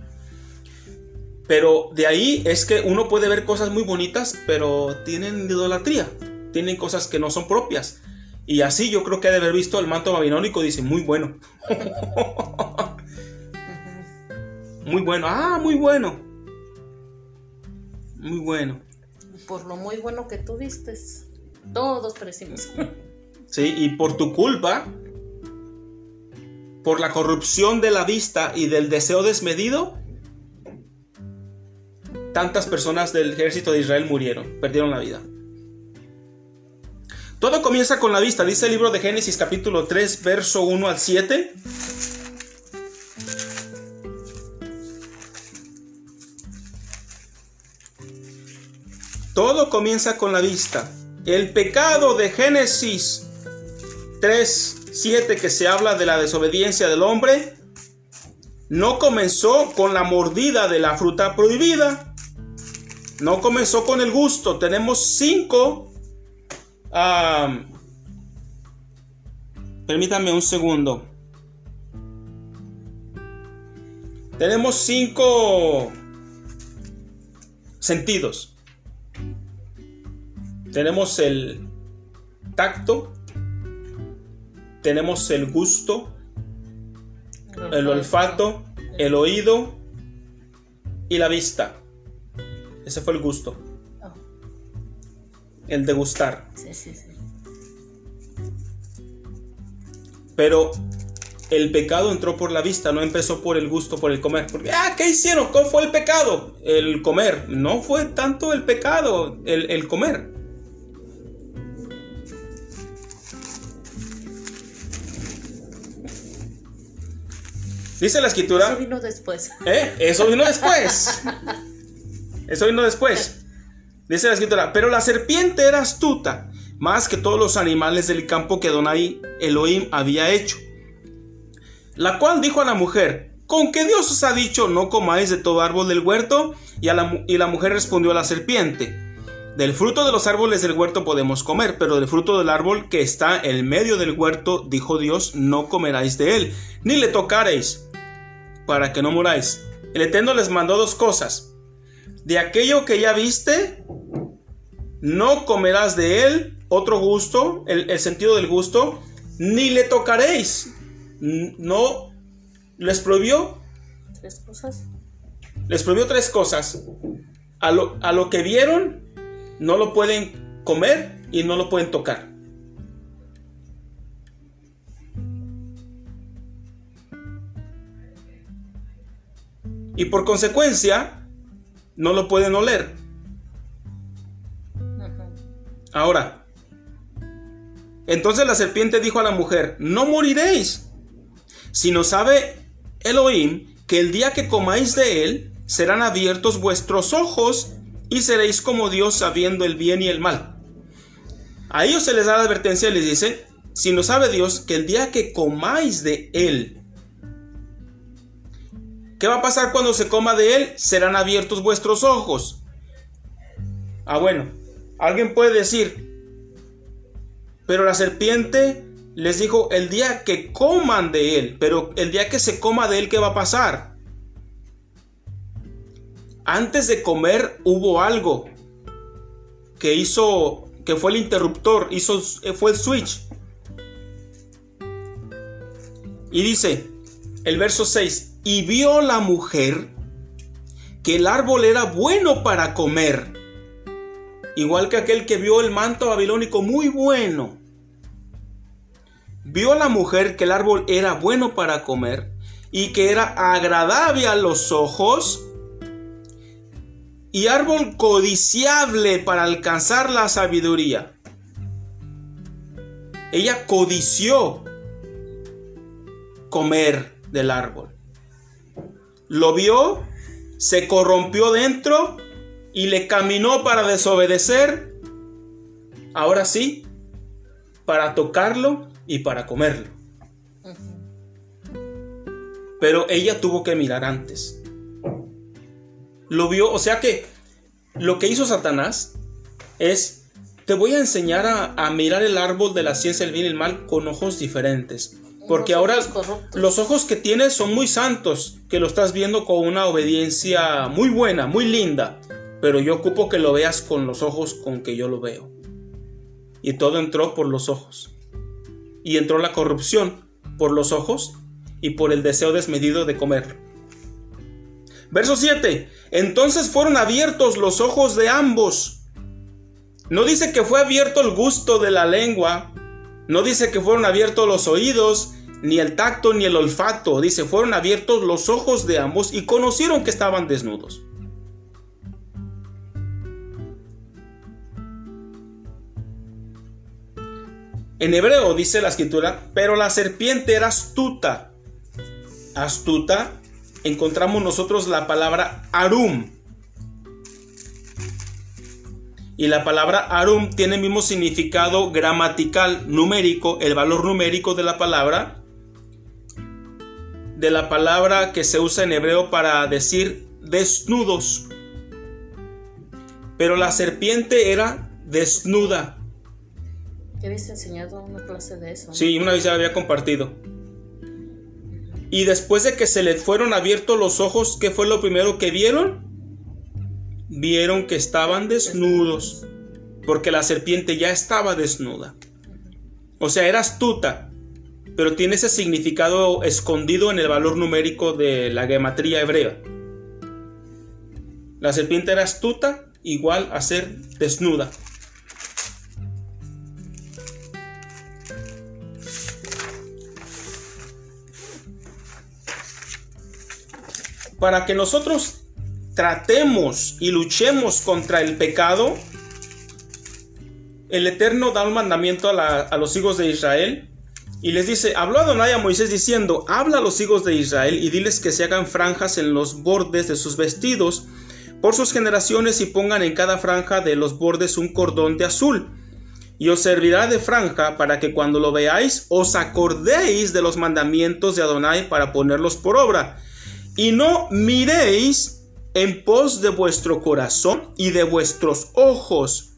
Pero de ahí es que uno puede ver cosas muy bonitas, pero tienen idolatría. Tienen cosas que no son propias. Y así yo creo que ha de haber visto el manto babilónico dice, muy bueno. muy bueno. Ah, muy bueno. Muy bueno. Por lo muy bueno que tú todos perecimos. ¿sí? Y por tu culpa, por la corrupción de la vista y del deseo desmedido, tantas personas del ejército de Israel murieron, perdieron la vida. Todo comienza con la vista, dice el libro de Génesis capítulo 3, verso 1 al 7. Todo comienza con la vista. El pecado de Génesis 3, 7 que se habla de la desobediencia del hombre, no comenzó con la mordida de la fruta prohibida. No comenzó con el gusto. Tenemos cinco... permítanme un segundo. Tenemos cinco sentidos. Tenemos el tacto, tenemos el gusto, el olfato, el oído y la vista. Ese fue el gusto, Oh, el degustar. sí, sí, sí. Pero el pecado entró por la vista, no empezó por el gusto, por el comer. Porque, ah, ¿qué hicieron? ¿Cuál fue el pecado? El comer. No fue tanto el pecado, el, el comer. Dice la escritura. Eso vino después. ¿Eh? Eso vino después. Eso vino después. Dice la escritura, pero la serpiente era astuta, más que todos los animales del campo que Donai Elohim había hecho. La cual dijo a la mujer, ¿con qué Dios os ha dicho no comáis de todo árbol del huerto? Y, a la, y la mujer respondió a la serpiente, del fruto de los árboles del huerto podemos comer, pero del fruto del árbol que está en medio del huerto, dijo Dios, no comeráis de él, ni le tocaréis, para que no muráis. El Eterno les mandó dos cosas. De aquello que ya viste, no comerás de él, otro gusto, el, el sentido del gusto, ni le tocaréis. No, les prohibió, Tres cosas. les prohibió tres cosas. A lo, a lo que vieron, no lo pueden comer y no lo pueden tocar. Y por consecuencia, no lo pueden oler. Ahora, entonces la serpiente dijo a la mujer, no moriréis, sino sabe Elohim que el día que comáis de él, serán abiertos vuestros ojos y seréis como Dios sabiendo el bien y el mal. A ellos se les da la advertencia y les dice, si no sabe Dios que el día que comáis de Él, ¿qué va a pasar cuando se coma de Él? Serán abiertos vuestros ojos. Ah, bueno, alguien puede decir, pero la serpiente les dijo, el día que coman de Él, pero el día que se coma de Él, ¿qué va a pasar? Antes de comer hubo algo que hizo, que fue el interruptor, hizo, fue el switch. Y dice el verso 6, y vio la mujer que el árbol era bueno para comer, igual que aquel que vio el manto babilónico muy bueno. Vio la mujer que el árbol era bueno para comer y que era agradable a los ojos y árbol codiciable para alcanzar la sabiduría. Ella codició comer del árbol. Lo vio, se corrompió dentro y le caminó para desobedecer. Ahora sí, para tocarlo y para comerlo. Pero ella tuvo que mirar antes lo vio, o sea que lo que hizo Satanás es, te voy a enseñar a, mirar el árbol de la ciencia del bien y el mal con ojos diferentes. Porque ahora los ojos que tienes son muy santos, que lo estás viendo con una obediencia muy buena, muy linda. Pero yo ocupo que lo veas con los ojos con que yo lo veo. Y todo entró por los ojos. Y entró la corrupción por los ojos y por el deseo desmedido de comer. Verso 7. Entonces fueron abiertos los ojos de ambos. No dice que fue abierto el gusto de la lengua. No dice que fueron abiertos los oídos, ni el tacto, ni el olfato. Dice, fueron abiertos los ojos de ambos y conocieron que estaban desnudos. En hebreo dice la escritura, pero la serpiente era astuta. Astuta encontramos nosotros la palabra arum. Y la palabra arum tiene el mismo significado gramatical, numérico, el valor numérico de la palabra, de la palabra que se usa en hebreo para decir desnudos. Pero la serpiente era desnuda. ¿Qué habías enseñado una clase de eso? Sí, una vez ya la había compartido. Y después de que se les fueron abiertos los ojos, ¿qué fue lo primero que vieron? Vieron que estaban desnudos, porque la serpiente ya estaba desnuda. O sea, era astuta, pero tiene ese significado escondido en el valor numérico de la gematría hebrea. La serpiente era astuta igual a ser desnuda. para que nosotros tratemos y luchemos contra el pecado, el Eterno da un mandamiento a, los hijos de Israel y les dice, habló Adonai a Moisés diciendo, habla a los hijos de Israel y diles que se hagan franjas en los bordes de sus vestidos por sus generaciones y pongan en cada franja de los bordes un cordón de azul. Y os servirá de franja para que cuando lo veáis os acordéis de los mandamientos de Adonai para ponerlos por obra y no miréis en pos de vuestro corazón y de vuestros ojos.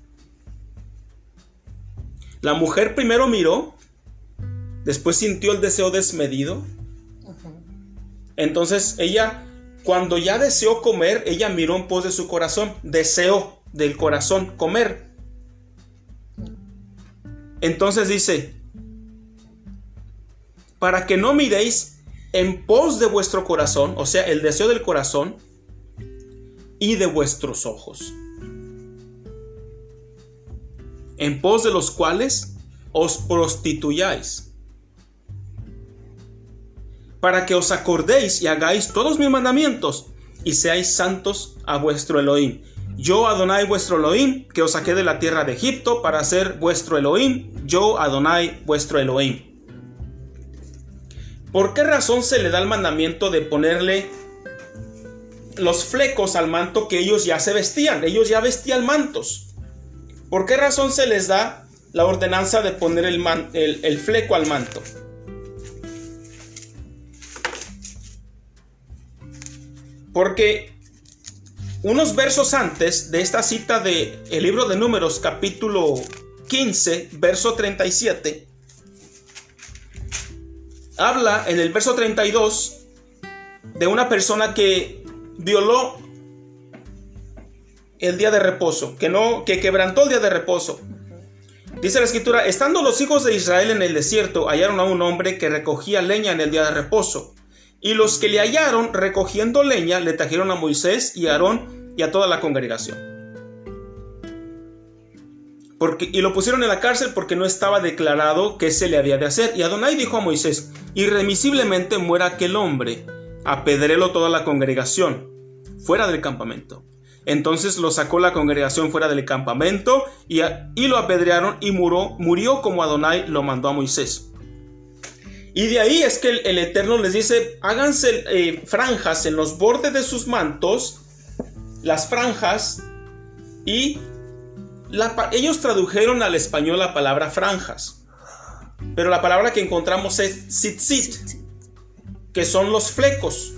La mujer primero miró, después sintió el deseo desmedido. Entonces ella, cuando ya deseó comer, ella miró en pos de su corazón, deseó del corazón comer. Entonces dice, para que no miréis en pos de vuestro corazón, o sea, el deseo del corazón y de vuestros ojos, en pos de los cuales os prostituyáis, para que os acordéis y hagáis todos mis mandamientos y seáis santos a vuestro Elohim. Yo Adonai vuestro Elohim, que os saqué de la tierra de Egipto para ser vuestro Elohim, yo Adonai vuestro Elohim. ¿Por qué razón se le da el mandamiento de ponerle los flecos al manto que ellos ya se vestían? Ellos ya vestían mantos. ¿Por qué razón se les da la ordenanza de poner el, el fleco al manto? Porque unos versos antes de esta cita de el libro de Números capítulo 15, verso 37, habla en el verso 32 de una persona que violó el día de reposo, que no que quebrantó el día de reposo. Dice la escritura, estando los hijos de Israel en el desierto, hallaron a un hombre que recogía leña en el día de reposo. Y los que le hallaron recogiendo leña le trajeron a Moisés y a Aarón y a toda la congregación. Y lo pusieron en la cárcel porque no estaba declarado qué se le había de hacer. Y Adonai dijo a Moisés, irremisiblemente muera aquel hombre, apedrelo toda la congregación, fuera del campamento. Entonces lo sacó la congregación fuera del campamento y, y lo apedrearon y murió como Adonai lo mandó a Moisés. Y de ahí es que el, Eterno les dice, háganse eh, franjas en los bordes de sus mantos, las franjas, y ellos tradujeron al español la palabra franjas. Pero la palabra que encontramos es tzitzit, que son los flecos.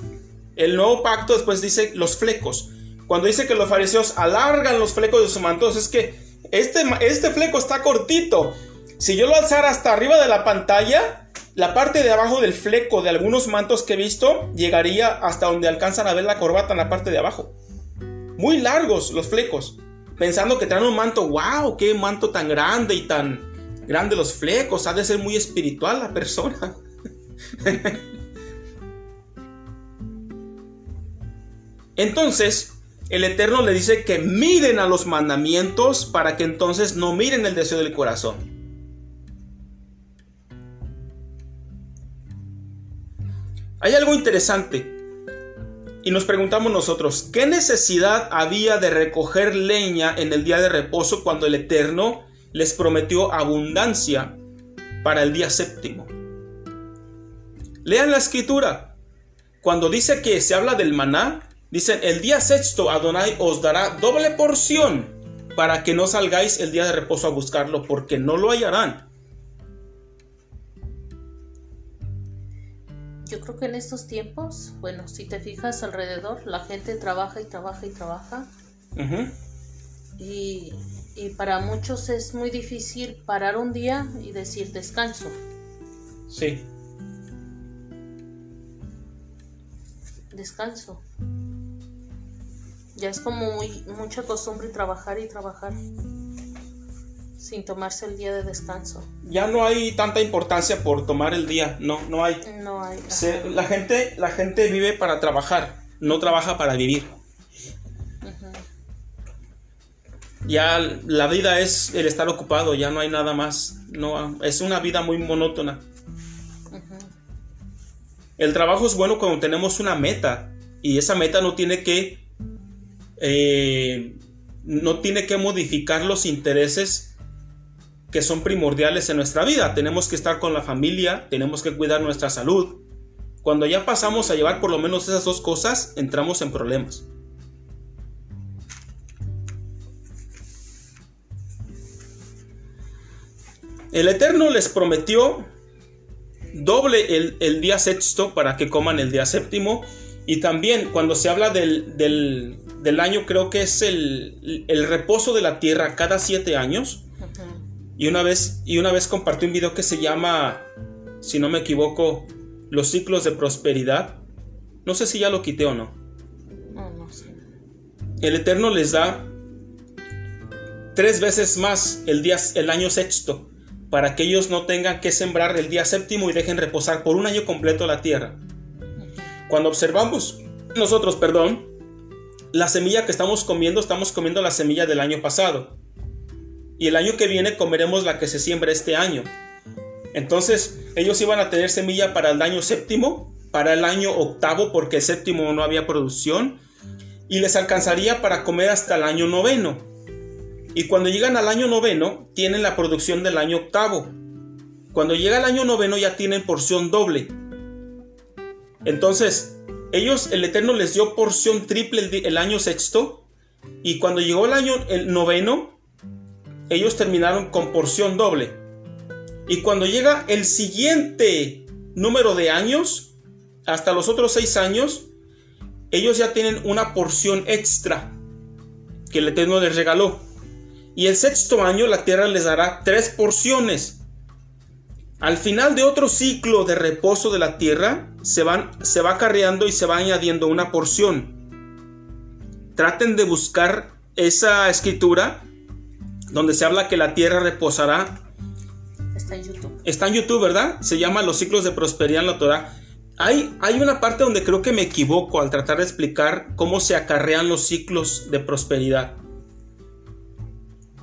El nuevo pacto después dice los flecos. Cuando dice que los fariseos alargan los flecos de sus mantos, es que este, este fleco está cortito. Si yo lo alzara hasta arriba de la pantalla, la parte de abajo del fleco de algunos mantos que he visto llegaría hasta donde alcanzan a ver la corbata en la parte de abajo. Muy largos los flecos. Pensando que traen un manto, wow, qué manto tan grande y tan grande los flecos. Ha de ser muy espiritual la persona. Entonces, el Eterno le dice que miren a los mandamientos para que entonces no miren el deseo del corazón. Hay algo interesante. Y nos preguntamos nosotros, ¿qué necesidad había de recoger leña en el día de reposo cuando el Eterno les prometió abundancia para el día séptimo? Lean la escritura. Cuando dice que se habla del maná, dicen, el día sexto Adonai os dará doble porción para que no salgáis el día de reposo a buscarlo, porque no lo hallarán. Yo creo que en estos tiempos, bueno, si te fijas alrededor, la gente trabaja y trabaja y trabaja. y, y, para muchos es muy difícil parar un día y decir descanso. Sí. Descanso. Ya es como muy, mucha costumbre trabajar y trabajar sin tomarse el día de descanso. Ya no hay tanta importancia por tomar el día, no, no hay. No hay. la, gente, la gente vive para trabajar, no trabaja para vivir. Ya la vida es el estar ocupado, ya no hay nada más. No, es una vida muy monótona. El trabajo es bueno cuando tenemos una meta y esa meta no tiene que eh, no tiene que modificar los intereses que son primordiales en nuestra vida. Tenemos que estar con la familia, tenemos que cuidar nuestra salud. Cuando ya pasamos a llevar por lo menos esas dos cosas, entramos en problemas. El Eterno les prometió doble el, día sexto para que coman el día séptimo. Y también cuando se habla del, del, año, creo que es el, el, reposo de la tierra cada siete años. Y una vez, y una vez compartí un video que se llama, si no me equivoco, Los ciclos de prosperidad. No sé si ya lo quité o no. No, no sé. El Eterno les da tres veces más el, día, el año sexto para que ellos no tengan que sembrar el día séptimo y dejen reposar por un año completo la tierra. Cuando observamos nosotros, perdón, la semilla que estamos comiendo, estamos comiendo la semilla del año pasado y el año que viene comeremos la que se siembra este año. Entonces ellos iban a tener semilla para el año séptimo, para el año octavo, porque el séptimo no había producción, y les alcanzaría para comer hasta el año noveno. Y cuando llegan al año noveno, tienen la producción del año octavo. Cuando llega el año noveno ya tienen porción doble. Entonces, ellos, el Eterno les dio porción triple el, el año sexto. Y cuando llegó el año el noveno, ellos terminaron con porción doble. Y cuando llega el siguiente número de años, hasta los otros seis años, ellos ya tienen una porción extra que el Eterno les regaló. Y el sexto año la tierra les dará tres porciones. Al final de otro ciclo de reposo de la tierra, se, van, se va acarreando y se va añadiendo una porción. Traten de buscar esa escritura donde se habla que la tierra reposará. Está en YouTube. Está en YouTube, ¿verdad? Se llama Los ciclos de prosperidad en la Torah. Hay, hay una parte donde creo que me equivoco al tratar de explicar cómo se acarrean los ciclos de prosperidad.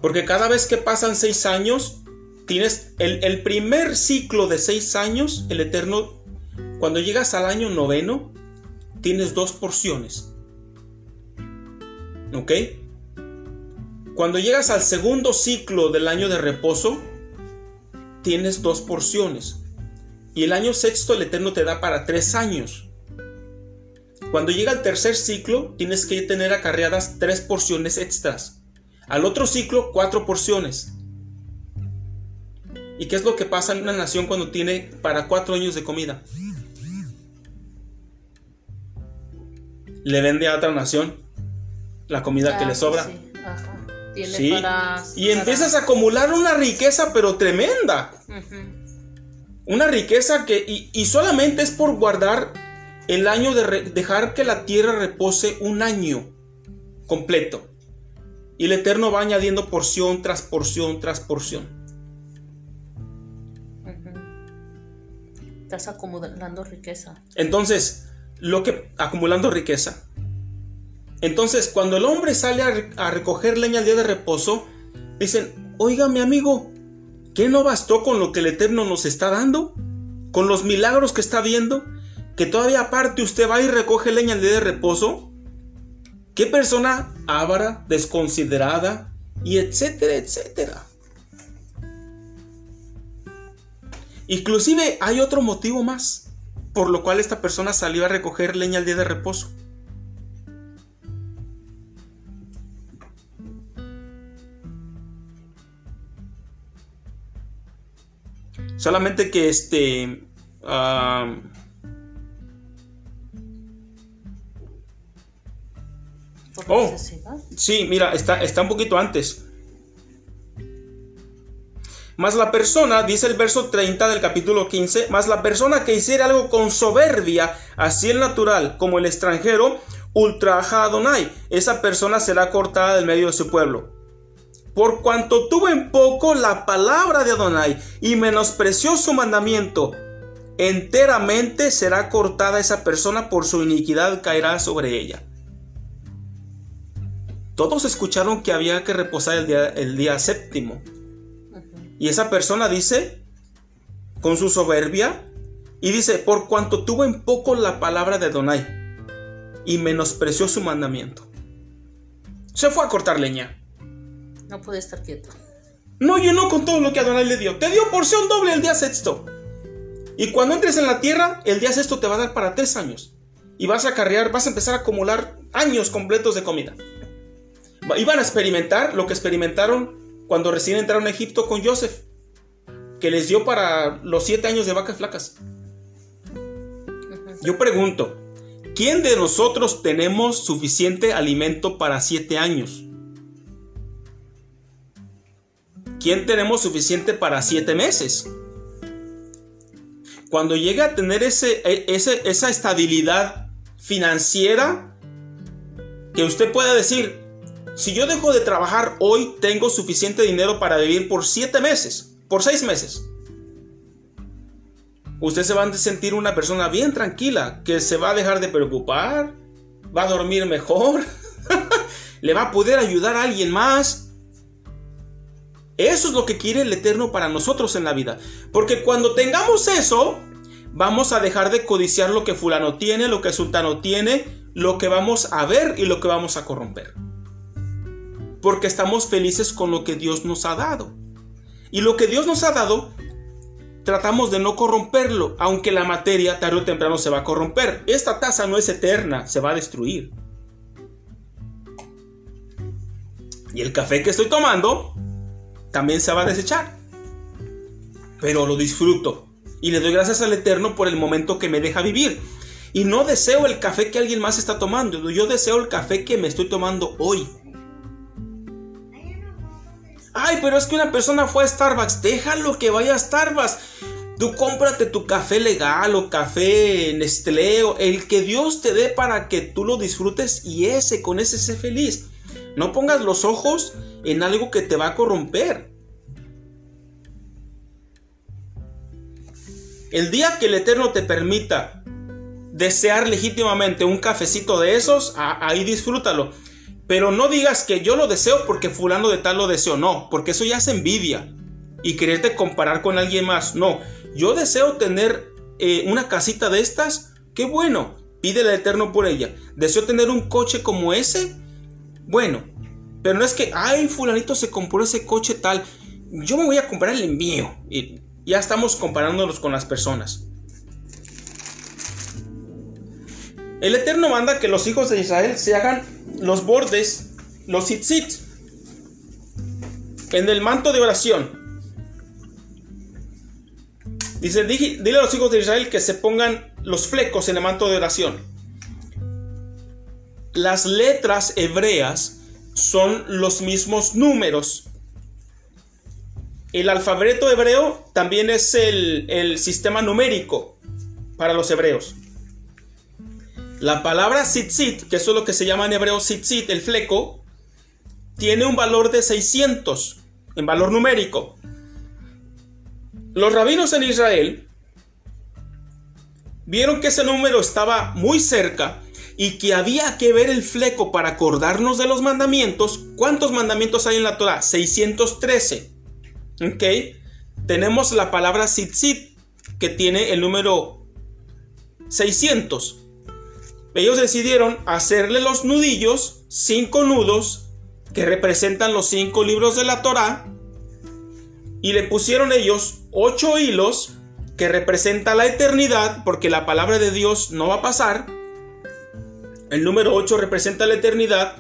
Porque cada vez que pasan seis años, tienes el, el primer ciclo de seis años, el Eterno, cuando llegas al año noveno, tienes dos porciones. ¿Ok? Cuando llegas al segundo ciclo del año de reposo, tienes dos porciones. Y el año sexto el Eterno te da para tres años. Cuando llega el tercer ciclo, tienes que tener acarreadas tres porciones extras. Al otro ciclo, cuatro porciones. ¿Y qué es lo que pasa en una nación cuando tiene para cuatro años de comida? Le vende a otra nación la comida que Ah, le sobra. Sí, ajá. Tiene Sí. para- Y para- empiezas a acumular una riqueza, pero tremenda. Una riqueza que, y, y solamente es por guardar el año de re- dejar que la tierra repose un año completo. Y el Eterno va añadiendo porción tras porción tras porción. Estás acumulando riqueza. Entonces, lo que acumulando riqueza. Entonces, cuando el hombre sale a, re- a recoger leña al día de reposo, dicen, oiga mi amigo, ¿qué no bastó con lo que el Eterno nos está dando? ¿Con los milagros que está viendo? ¿Que todavía aparte usted va y recoge leña al día de reposo? ¿Qué persona avara, desconsiderada y etcétera, etcétera? Inclusive hay otro motivo más por lo cual esta persona salió a recoger leña al día de reposo. Solamente que este... Por Oh. Sí, mira, está, está un poquito antes. Más la persona, dice el verso 30 del capítulo 15, más la persona que hiciera algo con soberbia, así el natural como el extranjero, ultraja a Adonai. Esa persona será cortada del medio de su pueblo. Por cuanto tuvo en poco la palabra de Adonai y menospreció su mandamiento, enteramente será cortada esa persona por su iniquidad caerá sobre ella. Todos escucharon que había que reposar el día, el día séptimo. Y esa persona dice, con su soberbia, y dice, por cuanto tuvo en poco la palabra de Adonai y menospreció su mandamiento. Se fue a cortar leña. No puede estar quieto. No llenó con todo lo que Adonai le dio. Te dio porción doble el día sexto. Y cuando entres en la tierra, el día sexto te va a dar para tres años. Y vas a acarrear, vas a empezar a acumular años completos de comida. Va- Iban a experimentar lo que experimentaron cuando recién entraron a Egipto con Joseph. Que les dio para los siete años de vacas flacas. Yo pregunto, ¿quién de nosotros tenemos suficiente alimento para siete años? ¿Quién tenemos suficiente para siete meses? Cuando llegue a tener ese, e- ese- esa estabilidad financiera, que usted pueda decir, si yo dejo de trabajar hoy, tengo suficiente dinero para vivir por siete meses, por seis meses. Usted se va a sentir una persona bien tranquila, que se va a dejar de preocupar, va a dormir mejor, le va a poder ayudar a alguien más. Eso es lo que quiere el Eterno para nosotros en la vida. Porque cuando tengamos eso, vamos a dejar de codiciar lo que fulano tiene, lo que sultano tiene, lo que vamos a ver y lo que vamos a corromper. Porque estamos felices con lo que Dios nos ha dado. Y lo que Dios nos ha dado, tratamos de no corromperlo, aunque la materia tarde o temprano se va a corromper. Esta taza no es eterna, se va a destruir. Y el café que estoy tomando también se va a desechar. Pero lo disfruto y le doy gracias al Eterno por el momento que me deja vivir. Y no deseo el café que alguien más está tomando, yo deseo el café que me estoy tomando hoy. Ay, pero es que una persona fue a Starbucks, déjalo que vaya a Starbucks. Tú cómprate tu café legal o café Nestlé, el que Dios te dé para que tú lo disfrutes y ese, con ese sé feliz. No pongas los ojos en algo que te va a corromper. El día que el Eterno te permita desear legítimamente un cafecito de esos, ahí disfrútalo. Pero no digas que yo lo deseo porque fulano de tal lo deseo. No, porque eso ya es envidia. Y quererte comparar con alguien más. No, yo deseo tener eh, una casita de estas. Qué bueno, pídele al Eterno por ella. Deseo tener un coche como ese. Bueno, pero no es que, ay, fulanito se compró ese coche tal. Yo me voy a comprar el mío. Y ya estamos comparándonos con las personas. El Eterno manda que los hijos de Israel se hagan los bordes, los tzitzit, en el manto de oración. Dice, dile a los hijos de Israel que se pongan los flecos en el manto de oración. Las letras hebreas son los mismos números el alfabeto hebreo también es el, sistema numérico para los hebreos. La palabra tzitzit, que es lo que se llama en hebreo tzitzit, el fleco, tiene un valor de 600 en valor numérico. Los rabinos en Israel vieron que ese número estaba muy cerca y que había que ver el fleco para acordarnos de los mandamientos. ¿Cuántos mandamientos hay en la Torah? 613. ¿Ok? Tenemos la palabra tzitzit, que tiene el número 600. Ellos decidieron hacerle los nudillos, cinco nudos, que representan los cinco libros de la Torah, y le pusieron ellos ocho hilos, que representa la eternidad, porque la palabra de Dios no va a pasar. El número 8 representa la eternidad,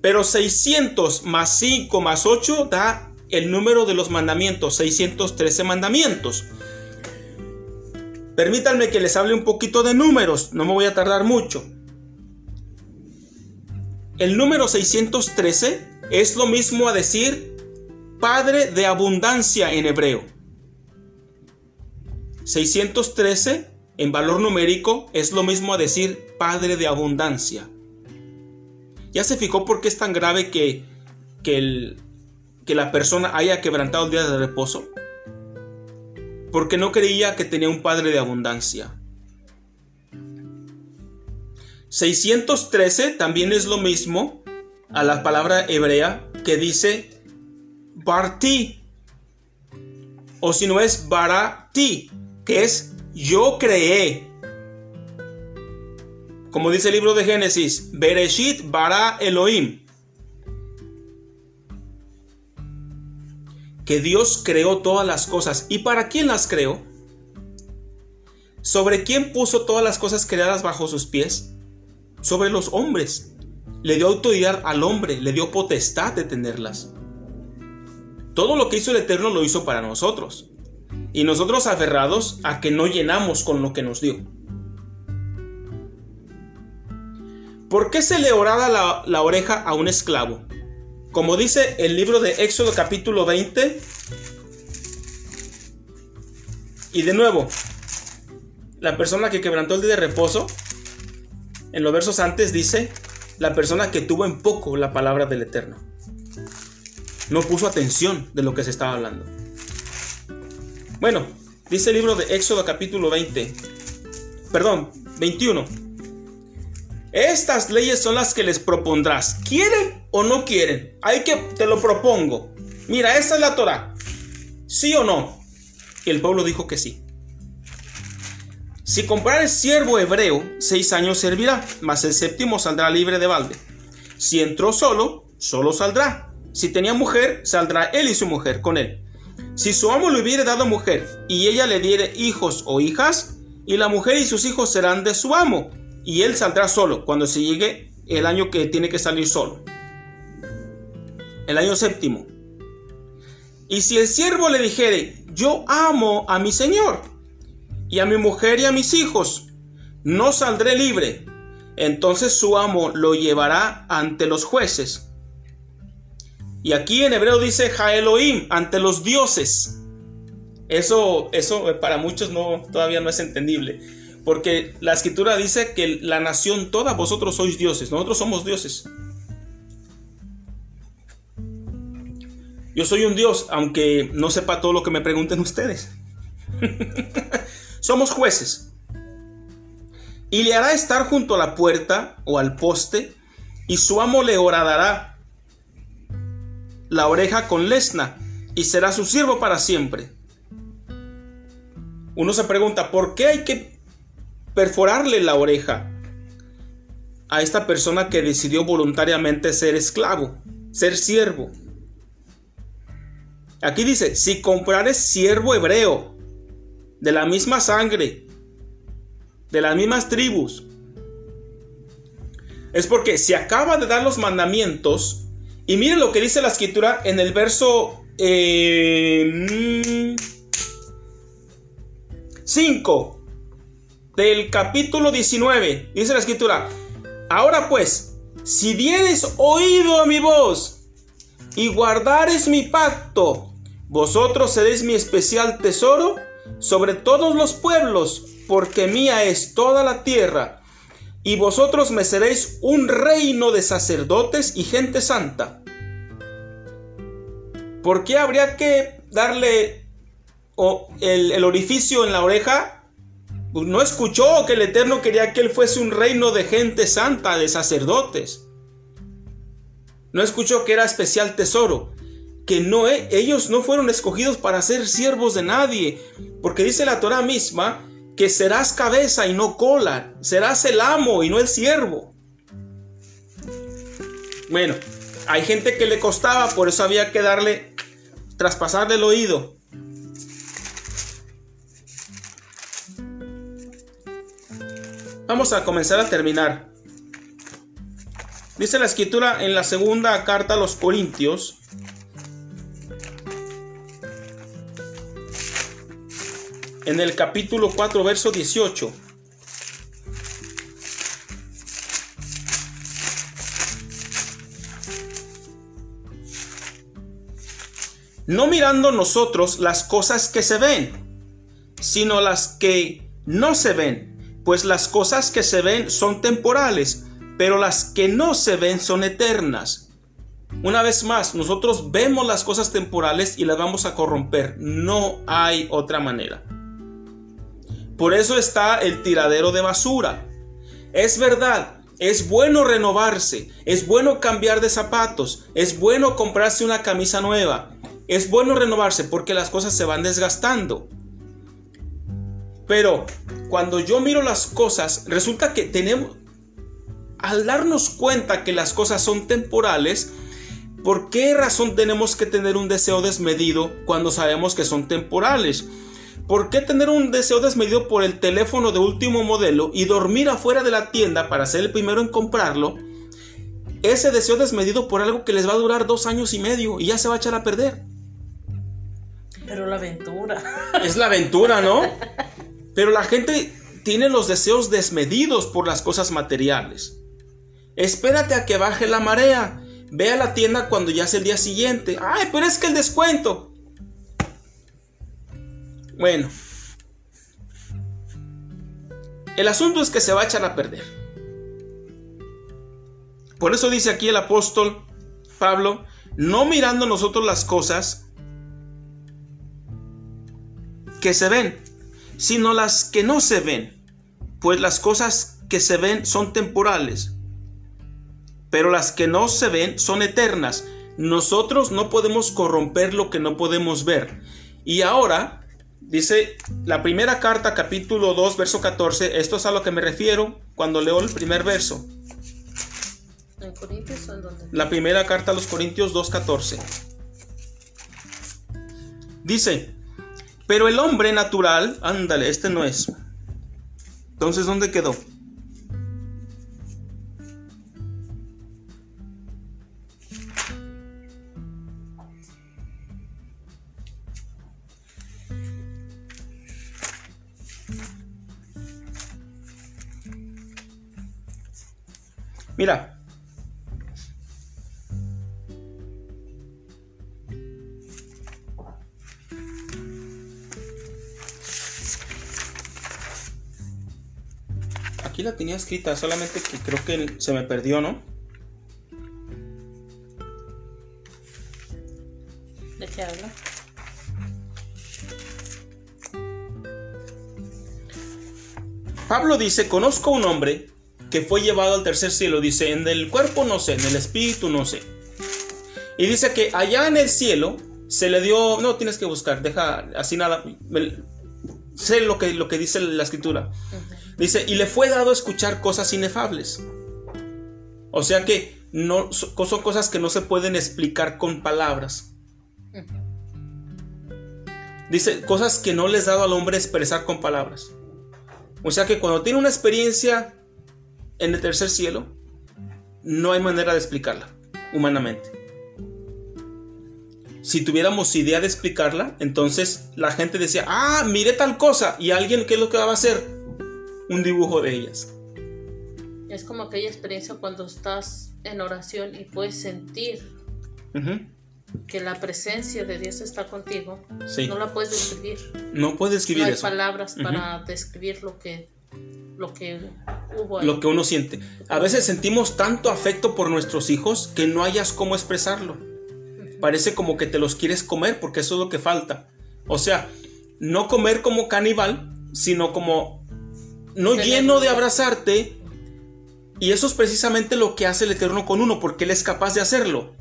pero 600 más 5 más 8 da el número de los mandamientos, 613 mandamientos. Permítanme que les hable un poquito de números, no me voy a tardar mucho. El número 613 es lo mismo a decir Padre de abundancia en hebreo. 613 en valor numérico es lo mismo a decir Padre de abundancia. ¿Ya se fijó por qué es tan grave que, que la persona haya quebrantado el día de reposo? Porque no creía que tenía un padre de abundancia. 613 también es lo mismo a la palabra hebrea que dice Barti. O si no es Barati, que es yo creé. Como dice el libro de Génesis, Bereshit bara Elohim. que Dios creó todas las cosas. ¿Y para quién las creó? ¿Sobre quién puso todas las cosas creadas bajo sus pies? Sobre los hombres. Le dio autoridad al hombre, le dio potestad de tenerlas. Todo lo que hizo el Eterno lo hizo para nosotros. Y nosotros aferrados a que no llenamos con lo que nos dio. ¿Por qué se le oraba la, oreja a un esclavo? Como dice el libro de Éxodo capítulo 20. Y de nuevo, la persona que quebrantó el día de reposo, en los versos antes dice, la persona que tuvo en poco la palabra del Eterno. No puso atención de lo que se estaba hablando. Bueno, dice el libro de Éxodo capítulo 20. Perdón, 21. Estas leyes son las que les propondrás. ¿Quieren o no quieren? Hay que te lo propongo. Mira, esta es la Torah. ¿Sí o no? El pueblo dijo que sí. Si comprares siervo hebreo, seis años servirá, mas el séptimo saldrá libre de balde. Si entró solo, solo saldrá. Si tenía mujer, saldrá él y su mujer con él. Si su amo le hubiere dado mujer, y ella le diere hijos o hijas, y la mujer y sus hijos serán de su amo, y él saldrá solo cuando se llegue el año que tiene que salir solo. El año séptimo. Y si el siervo le dijere, yo amo a mi señor, y a mi mujer y a mis hijos, no saldré libre. Entonces su amo lo llevará ante los jueces. Y aquí en hebreo dice Jaeloim, ante los dioses. Eso, eso para muchos no, todavía no es entendible. Porque la escritura dice que la nación toda, vosotros sois dioses, nosotros somos dioses. Yo soy un dios, aunque no sepa todo lo que me pregunten ustedes. Somos jueces. Y le hará estar junto a la puerta o al poste, y su amo le horadará la oreja con lesna, y será su siervo para siempre. Uno se pregunta, ¿por qué hay que perforarle la oreja a esta persona que decidió voluntariamente ser esclavo, ser siervo? Aquí dice, si comprares siervo hebreo, de la misma sangre, de las mismas tribus. Es porque se acaba de dar los mandamientos. Y miren lo que dice la escritura en el verso 5. Eh, del capítulo 19. Dice la escritura. Ahora pues, si dieres oído a mi voz y guardares mi pacto, vosotros seréis mi especial tesoro sobre todos los pueblos, porque mía es toda la tierra, y vosotros me seréis un reino de sacerdotes y gente santa. ¿Por qué habría que darle el, orificio en la oreja? No escuchó que el Eterno quería que él fuese un reino de gente santa, de sacerdotes. No escuchó que era especial tesoro que no, eh, ellos no fueron escogidos para ser siervos de nadie, porque dice la Torah misma que serás cabeza y no cola, serás el amo y no el siervo. Bueno, hay gente que le costaba, por eso había que darle, traspasarle el oído. Vamos a comenzar a terminar. Dice la escritura en la segunda carta a los Corintios, en el capítulo 4, verso 18. No mirando nosotros las cosas que se ven, sino las que no se ven, pues las cosas que se ven son temporales, pero las que no se ven son eternas. Una vez más, nosotros vemos las cosas temporales y las vamos a corromper. No hay otra manera. Por eso está el tiradero de basura. Es verdad, es bueno renovarse, es bueno cambiar de zapatos, es bueno comprarse una camisa nueva, es bueno renovarse porque las cosas se van desgastando. Pero cuando yo miro las cosas, resulta que tenemos, al darnos cuenta que las cosas son temporales, ¿por qué razón tenemos que tener un deseo desmedido cuando sabemos que son temporales? ¿Por qué tener un deseo desmedido por el teléfono de último modelo y dormir afuera de la tienda para ser el primero en comprarlo? Ese deseo desmedido por algo que les va a durar dos años y medio y ya se va a echar a perder. Pero la aventura. Es la aventura, ¿no? Pero la gente tiene los deseos desmedidos por las cosas materiales. Espérate a que baje la marea. Ve a la tienda cuando ya es el día siguiente. Ay, pero es que el descuento. Bueno, el asunto es que se va a echar a perder. Por eso dice aquí el apóstol Pablo, no mirando nosotros las cosas que se ven, sino las que no se ven, pues las cosas que se ven son temporales, pero las que no se ven son eternas. Nosotros no podemos corromper lo que no podemos ver. Y ahora Dice la primera carta, capítulo 2, verso 14. Esto es a lo que me refiero cuando leo el primer verso. ¿En Corintios o en dónde? La primera carta a los Corintios 2, 14. Dice, pero el hombre natural, ándale, este no es. Entonces, ¿dónde quedó? Mira. Aquí la tenía escrita, solamente que creo que se me perdió, ¿no? ¿De qué habla? Pablo dice, conozco un hombre que fue llevado al tercer cielo. Dice, en el cuerpo no sé, en el espíritu no sé. Y dice que allá en el cielo se le dio, no tienes que buscar, deja así nada, sé lo que, lo que dice la escritura. Dice, y le fue dado escuchar cosas inefables. O sea que no, son cosas que no se pueden explicar con palabras. Dice, cosas que no les dado al hombre expresar con palabras. O sea que cuando tiene una experiencia en el tercer cielo, no hay manera de explicarla humanamente. Si tuviéramos idea de explicarla, entonces la gente decía, ah, mire tal cosa, y alguien, ¿qué es lo que va a hacer? Un dibujo de ellas. Es como aquella experiencia cuando estás en oración y puedes sentir que la presencia de Dios está contigo. No la puedes describir. No puedes describir no hay palabras para describir lo que lo que Lo que uno siente. A veces sentimos tanto afecto por nuestros hijos que no hayas cómo expresarlo. Parece como que te los quieres comer porque eso es lo que falta. O sea, no comer como caníbal, sino como no lleno de abrazarte. Y eso es precisamente lo que hace el Eterno con uno, porque Él es capaz de hacerlo.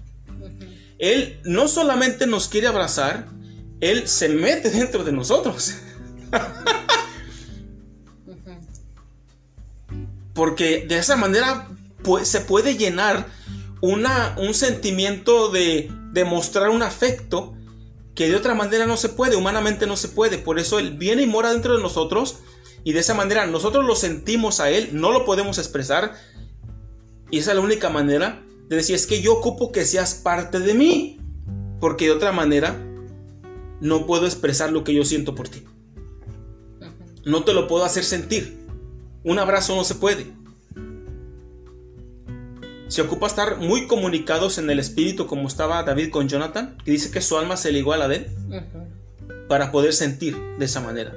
Él no solamente nos quiere abrazar, Él se mete dentro de nosotros. Porque de esa manera se puede llenar una, un sentimiento de, demostrar un afecto que de otra manera no se puede, humanamente no se puede. Por eso Él viene y mora dentro de nosotros y de esa manera nosotros lo sentimos a Él, no lo podemos expresar. Y esa es la única manera de decir, es que yo ocupo que seas parte de mí. Porque de otra manera no puedo expresar lo que yo siento por ti. No te lo puedo hacer sentir. Un abrazo no se puede. Se ocupa estar muy comunicados en el espíritu como estaba David con Jonathan, que dice que su alma se ligó a la de él, para poder sentir de esa manera.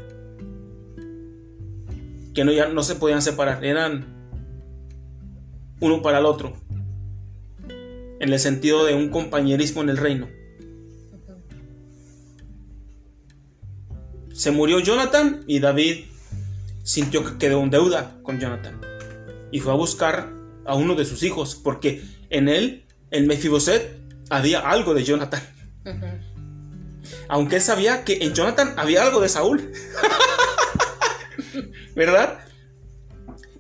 Que no, ya no se podían separar, eran uno para el otro, en el sentido de un compañerismo en el reino. Se murió Jonathan y David sintió que quedó en deuda con Jonathan y fue a buscar a uno de sus hijos porque en él, en Mefiboset, había algo de Jonathan. Aunque él sabía que en Jonathan había algo de Saúl. ¿Verdad?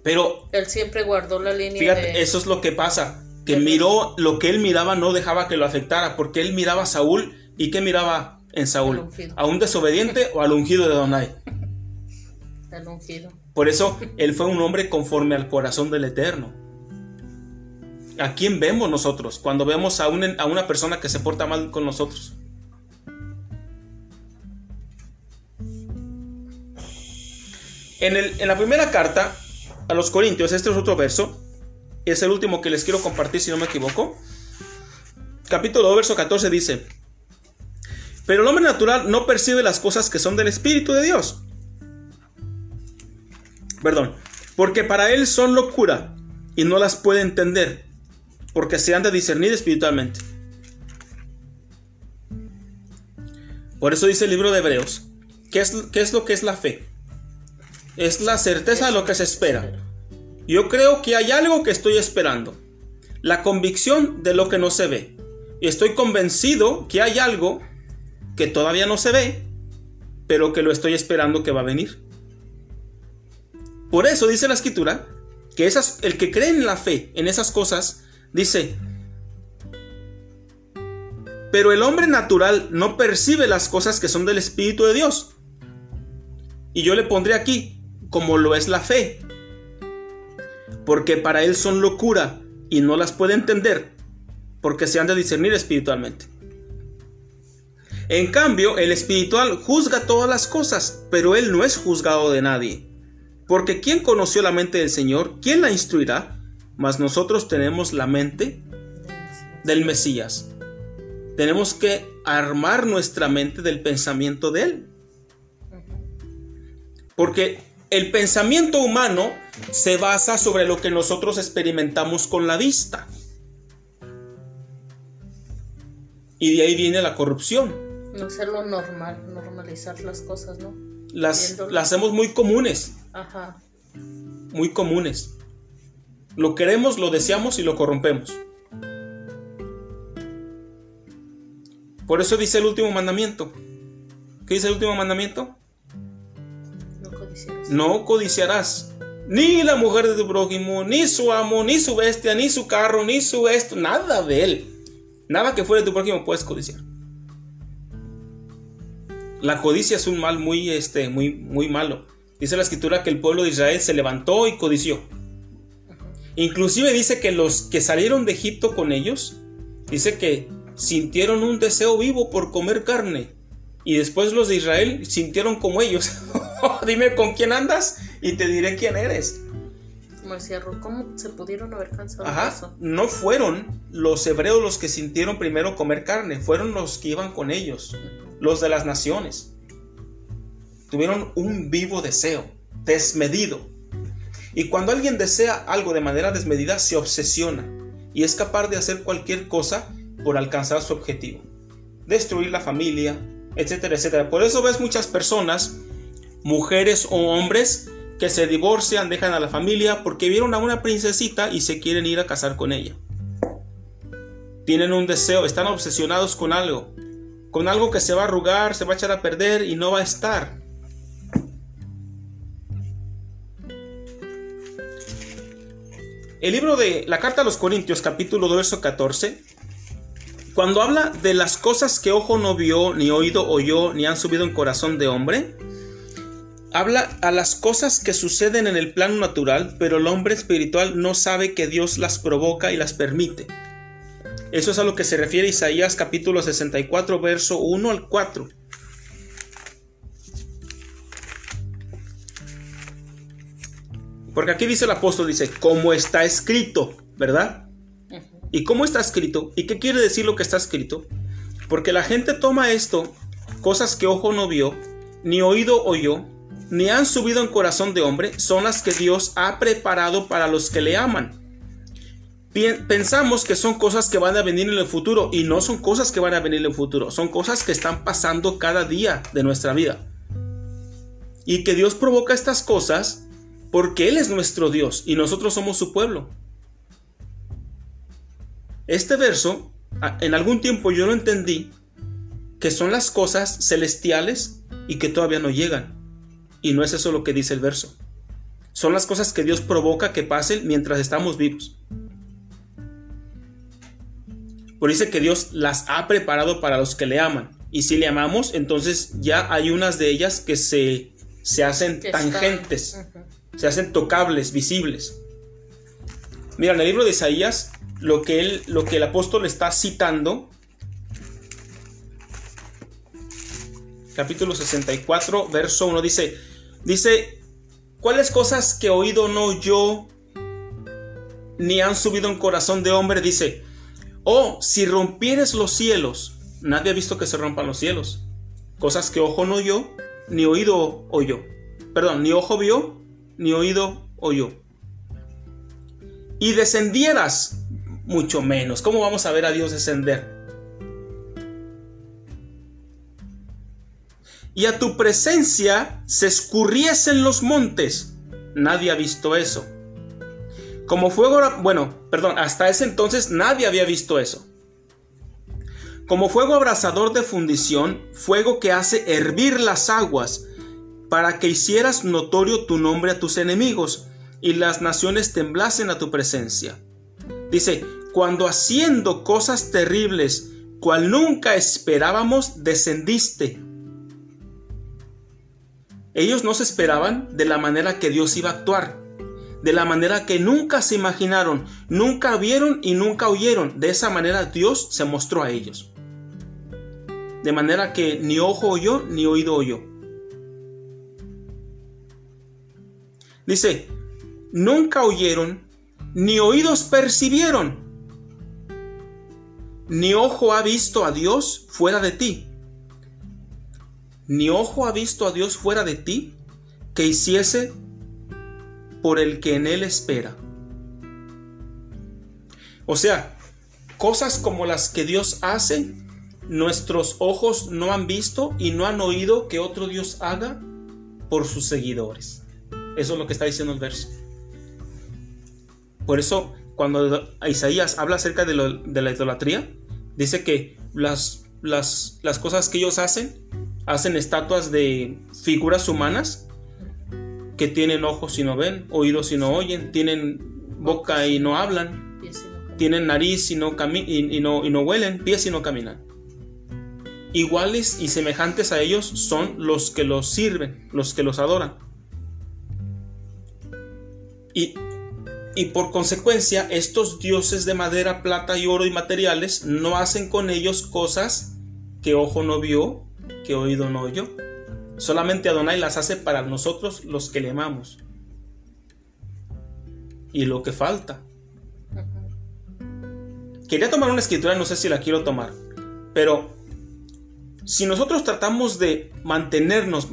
Pero él siempre guardó la línea. Fíjate, eso es lo que pasa. Que miró lo que él miraba, no dejaba que lo afectara, porque él miraba a Saúl y que miraba en Saúl, a un desobediente o al ungido de Donai. Por eso él fue un hombre conforme al corazón del Eterno. ¿A quién vemos nosotros cuando vemos a, a una persona que se porta mal con nosotros? En, en, la primera carta a los Corintios, este es otro verso, es el último que les quiero compartir si no me equivoco. Capítulo 2, verso 14 dice, pero el hombre natural no percibe las cosas que son del Espíritu de Dios, perdón, porque para él son locura y no las puede entender, porque se han de discernir espiritualmente. Por eso dice el libro de Hebreos, ¿qué es, qué es lo que es la fe? Es la certeza de lo que se espera. Yo creo que hay algo que estoy esperando, la convicción de lo que no se ve. Estoy convencido que hay algo que todavía no se ve, pero que lo estoy esperando que va a venir. Por eso dice la escritura que esas, el que cree en la fe, en esas cosas, dice, pero el hombre natural no percibe las cosas que son del Espíritu de Dios. Y yo le pondré aquí, como lo es la fe, porque para él son locura y no las puede entender, porque se han de discernir espiritualmente. En cambio, el espiritual juzga todas las cosas, pero él no es juzgado de nadie. Porque ¿quién conoció la mente del Señor? ¿Quién la instruirá? Mas nosotros tenemos la mente del Mesías. Tenemos que armar nuestra mente del pensamiento de Él. Porque el pensamiento humano se basa sobre lo que nosotros experimentamos con la vista. Y de ahí viene la corrupción. No lo normal, normalizar las cosas, ¿no? Las, las hacemos muy comunes. Ajá. Muy comunes. Lo queremos, lo deseamos y lo corrompemos. Por eso dice el último mandamiento. ¿Qué dice el último mandamiento? No codiciarás. Ni la mujer de tu prójimo, ni su amo, ni su bestia, ni su carro, ni su esto, nada de él. Nada que fuera de tu prójimo puedes codiciar. La codicia es un mal muy, este, muy, muy malo. Dice la escritura que el pueblo de Israel se levantó y codició. Inclusive dice que los que salieron de Egipto con ellos, dice que sintieron un deseo vivo por comer carne. Y después los de Israel sintieron como ellos. Dime con quién andas y te diré quién eres. ¿cómo se pudieron haber cansado Ajá, No fueron los hebreos los que sintieron primero comer carne, fueron los que iban con ellos los de las naciones. Tuvieron un vivo deseo, desmedido. Y cuando alguien desea algo de manera desmedida, se obsesiona y es capaz de hacer cualquier cosa por alcanzar su objetivo. Destruir la familia, etcétera, etcétera. Por eso ves muchas personas, mujeres o hombres, que se divorcian, dejan a la familia porque vieron a una princesita y se quieren ir a casar con ella. Tienen un deseo, están obsesionados con algo con algo que se va a arrugar, se va a echar a perder y no va a estar. El libro de la carta a los Corintios, capítulo 2, verso 14, cuando habla de las cosas que ojo no vio, ni oído oyó, ni han subido en corazón de hombre, habla a las cosas que suceden en el plano natural, pero el hombre espiritual no sabe que Dios las provoca y las permite. Eso es a lo que se refiere Isaías capítulo 64, verso 1 al 4. Porque aquí dice el apóstol, dice, como está escrito, ¿verdad? ¿Y cómo está escrito? ¿Y qué quiere decir lo que está escrito? Porque la gente toma esto, cosas que ojo no vio, ni oído oyó, ni han subido en corazón de hombre, son las que Dios ha preparado para los que le aman pensamos que son cosas que van a venir en el futuro y no son cosas que van a venir en el futuro, son cosas que están pasando cada día de nuestra vida. Y que Dios provoca estas cosas porque Él es nuestro Dios y nosotros somos su pueblo. Este verso, en algún tiempo yo lo entendí, que son las cosas celestiales y que todavía no llegan. Y no es eso lo que dice el verso. Son las cosas que Dios provoca que pasen mientras estamos vivos. Por dice que Dios las ha preparado para los que le aman. Y si le amamos, entonces ya hay unas de ellas que se, se hacen tangentes, se hacen tocables, visibles. Mira, en el libro de Isaías, lo que, él, lo que el apóstol está citando, capítulo 64, verso 1, dice, dice, ¿cuáles cosas que oído no yo, ni han subido en corazón de hombre? Dice, o si rompieres los cielos, nadie ha visto que se rompan los cielos. Cosas que ojo no oyó, ni oído oyó. Perdón, ni ojo vio, ni oído oyó. Y descendieras, mucho menos. ¿Cómo vamos a ver a Dios descender? Y a tu presencia se escurriesen los montes. Nadie ha visto eso. Como fuego, bueno, perdón, hasta ese entonces nadie había visto eso. como fuego abrasador de fundición, fuego que hace hervir las aguas, para que hicieras notorio tu nombre a tus enemigos y las naciones temblasen a tu presencia. Dice, cuando haciendo cosas terribles, cual nunca esperábamos, descendiste. Ellos no se esperaban de la manera que Dios iba a actuar, de la manera que nunca se imaginaron, nunca vieron y nunca oyeron. De esa manera Dios se mostró a ellos. De manera que ni ojo oyó ni oído oyó. Dice, nunca oyeron ni oídos percibieron ni ojo ha visto a Dios fuera de ti. Ni ojo ha visto a Dios fuera de ti que hiciese por el que en Él espera. O sea, cosas como las que Dios hace, nuestros ojos no han visto y no han oído que otro Dios haga por sus seguidores. Eso es lo que está diciendo el verso. Por eso, cuando Isaías habla acerca de, de la idolatría, Dice que las, las, cosas que ellos hacen, hacen estatuas de figuras humanas que tienen ojos y no ven, oídos y no oyen, tienen boca y no hablan, tienen nariz y no, y, no, y no huelen, pies y no caminan. Iguales y semejantes a ellos son los que los sirven, los que los adoran. Y y por consecuencia estos dioses de madera, plata y oro y materiales no hacen con ellos cosas que ojo no vio, que oído no oyó. Solamente Adonai las hace para nosotros los que le amamos. Y lo que falta. Quería tomar una escritura, no sé si la quiero tomar, pero si nosotros tratamos de mantenernos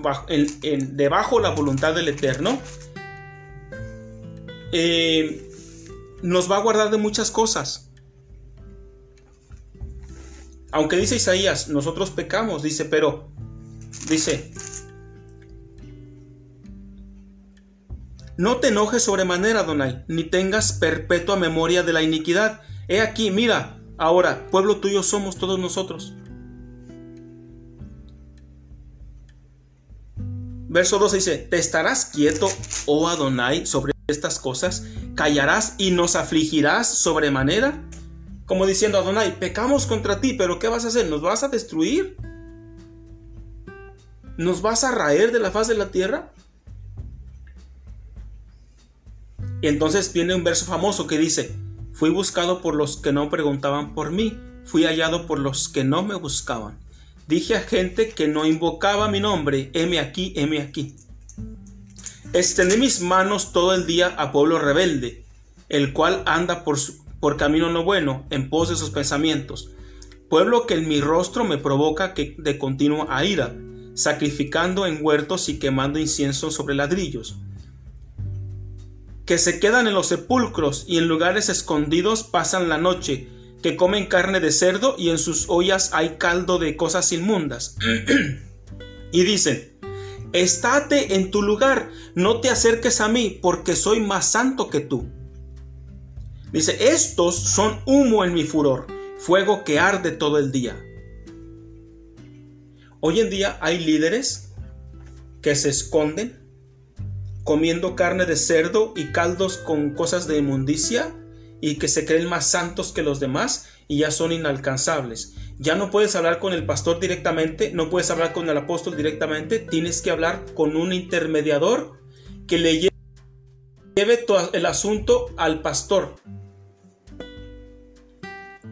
debajo la voluntad del Eterno, eh, nos va a guardar de muchas cosas. Aunque dice Isaías, nosotros pecamos, dice, pero, dice, no te enojes sobremanera, Donai, ni tengas perpetua memoria de la iniquidad. He aquí, mira, ahora, pueblo tuyo somos todos nosotros. Verso 12 dice, ¿te estarás quieto, oh Adonai, sobre estas cosas? ¿Callarás y nos afligirás sobremanera? Como diciendo, Adonai, pecamos contra ti, pero ¿qué vas a hacer? ¿Nos vas a destruir? ¿Nos vas a raer de la faz de la tierra? Y entonces viene un verso famoso que dice, fui buscado por los que no preguntaban por mí, fui hallado por los que no me buscaban. Dije a gente que no invocaba mi nombre, heme aquí, heme aquí. Extendí mis manos todo el día a pueblo rebelde, el cual anda por, por camino no bueno, en pos de sus pensamientos. Pueblo que en mi rostro me provoca que de continuo a ira, sacrificando en huertos y quemando incienso sobre ladrillos. Que se quedan en los sepulcros y en lugares escondidos pasan la noche, que comen carne de cerdo y en sus ollas hay caldo de cosas inmundas. y dicen, Estate en tu lugar, no te acerques a mí, porque soy más santo que tú. Dice, estos son humo en mi furor, fuego que arde todo el día. Hoy en día hay líderes que se esconden comiendo carne de cerdo y caldos con cosas de inmundicia y que se creen más santos que los demás y ya son inalcanzables. Ya no puedes hablar con el pastor directamente, no puedes hablar con el apóstol directamente, tienes que hablar con un intermediador que le lleve el asunto al pastor.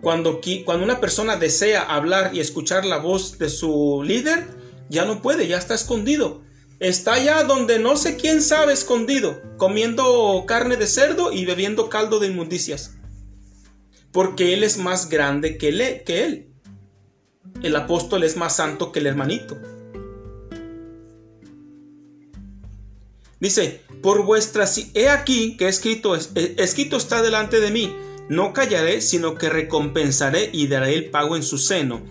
Cuando, cuando una persona desea hablar y escuchar la voz de su líder, ya no puede, ya está escondido. Está allá donde no sé quién sabe escondido, comiendo carne de cerdo y bebiendo caldo de inmundicias. Porque él es más grande que él. Que él. El apóstol es más santo que el hermanito. Dice, por vuestra... He aquí que escrito, escrito está delante de mí. No callaré, sino que recompensaré y daré el pago en su seno.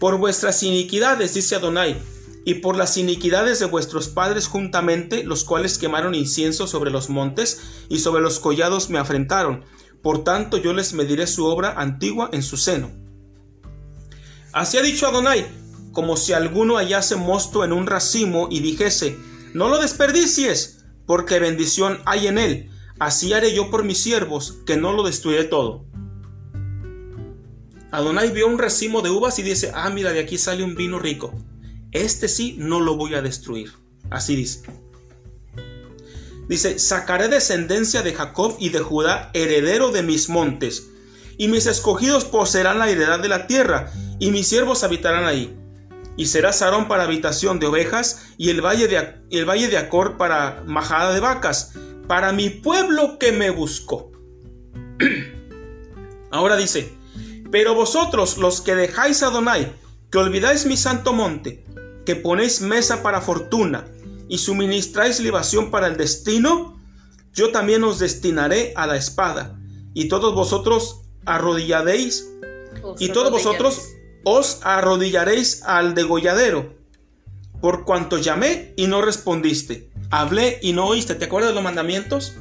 Por vuestras iniquidades, dice Adonai, y por las iniquidades de vuestros padres juntamente, los cuales quemaron incienso sobre los montes y sobre los collados me afrentaron. Por tanto yo les mediré su obra antigua en su seno. Así ha dicho Adonai, como si alguno hallase mosto en un racimo y dijese, no lo desperdicies, porque bendición hay en él. Así haré yo por mis siervos, que no lo destruiré todo. Adonai vio un racimo de uvas y dice, ah, mira, de aquí sale un vino rico. Este sí no lo voy a destruir. Así dice. Dice, sacaré descendencia de Jacob y de Judá, heredero de mis montes, y mis escogidos poseerán la heredad de la tierra, y mis siervos habitarán ahí y será Sarón para habitación de ovejas y el valle de, el valle de Acor para majada de vacas, para mi pueblo que me buscó. Ahora dice, pero vosotros los que dejáis a Adonai, que olvidáis mi santo monte, que ponéis mesa para fortuna y suministráis libación para el destino, yo también os destinaré a la espada, y todos vosotros arrodillaréis, y todos vosotros os arrodillaréis al degolladero, por cuanto llamé y no respondiste, hablé y no oíste. ¿Te acuerdas de los mandamientos?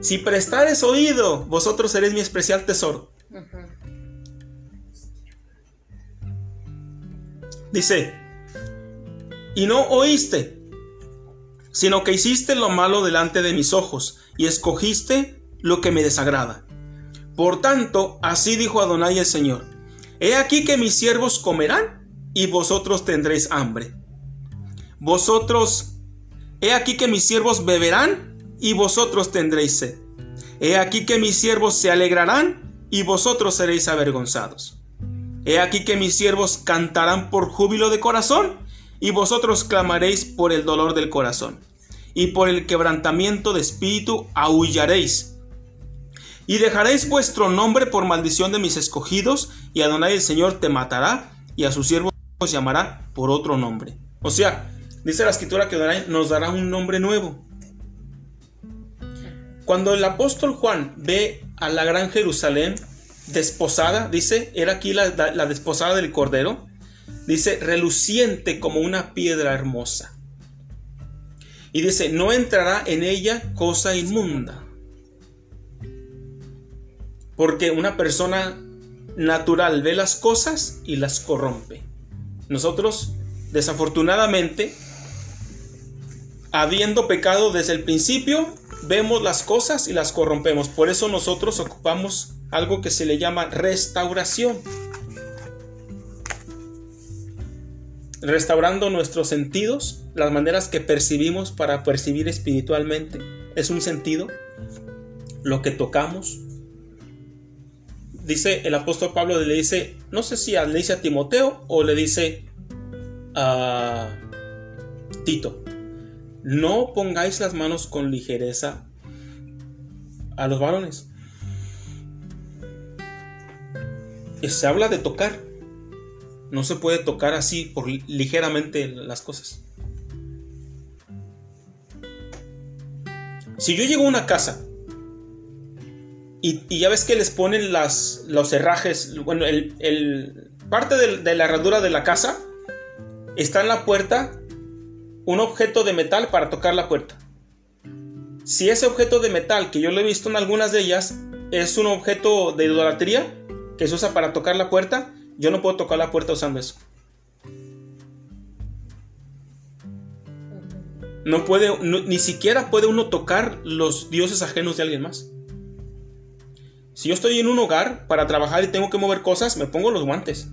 Si prestares oído, vosotros seréis mi especial tesoro. Dice, y no oíste, sino que hiciste lo malo delante de mis ojos, y escogiste lo que me desagrada. Por tanto, así dijo Adonai el Señor, He aquí que mis siervos comerán y vosotros tendréis hambre. Vosotros, he aquí que mis siervos beberán y vosotros tendréis sed. He aquí que mis siervos se alegrarán y vosotros seréis avergonzados. He aquí que mis siervos cantarán por júbilo de corazón y vosotros clamaréis por el dolor del corazón. Y por el quebrantamiento de espíritu aullaréis y dejaréis vuestro nombre por maldición de mis escogidos, y Adonai el Señor te matará, y a sus siervos os llamará por otro nombre. O sea, dice la escritura que Adonai nos dará un nombre nuevo. Cuando el apóstol Juan ve a la gran Jerusalén desposada, dice, era aquí la, la desposada del Cordero, dice, reluciente como una piedra hermosa. Y dice, no entrará en ella cosa inmunda. Porque una persona natural ve las cosas y las corrompe. Nosotros, desafortunadamente, habiendo pecado desde el principio, vemos las cosas y las corrompemos. Por eso nosotros ocupamos algo que se le llama restauración. Restaurando nuestros sentidos, las maneras que percibimos para percibir espiritualmente. Es un sentido, lo que tocamos, dice el apóstol Pablo, le dice, no sé si le dice a Timoteo o le dice a Tito, no pongáis las manos con ligereza a los varones. Se habla de tocar. No se puede tocar así por ligeramente las cosas. Si yo llego a una casa y, ya ves que les ponen las, los herrajes, bueno, el, parte de, la herradura de la casa está en la puerta un objeto de metal para tocar la puerta. Si ese objeto de metal, que yo lo he visto en algunas de ellas, es un objeto de idolatría que se usa para tocar la puerta, yo no puedo tocar la puerta usando eso. No puede, ni siquiera puede uno tocar los dioses ajenos de alguien más. Si yo estoy en un hogar para trabajar y tengo que mover cosas, me pongo los guantes.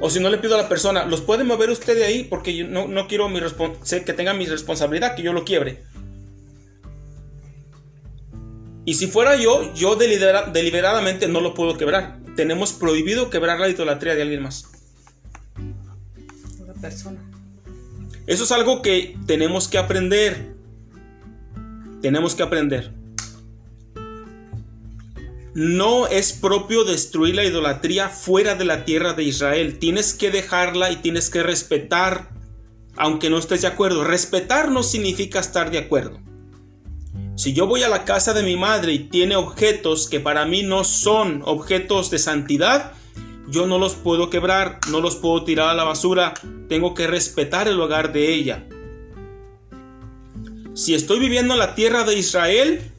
O si no le pido a la persona, ¿los puede mover usted de ahí? Porque yo no, quiero mi que tenga mi responsabilidad, que yo lo quiebre. Y si fuera yo, yo deliberadamente no lo puedo quebrar. Tenemos prohibido quebrar la idolatría de alguien más. Una persona. Eso es algo que tenemos que aprender. Tenemos que aprender. No es propio destruir la idolatría fuera de la tierra de Israel. Tienes que dejarla y tienes que respetar, aunque no estés de acuerdo. Respetar no significa estar de acuerdo. Si yo voy a la casa de mi madre y tiene objetos que para mí no son objetos de santidad, yo no los puedo quebrar, no los puedo tirar a la basura, tengo que respetar el hogar de ella. Si estoy viviendo en la tierra de Israel,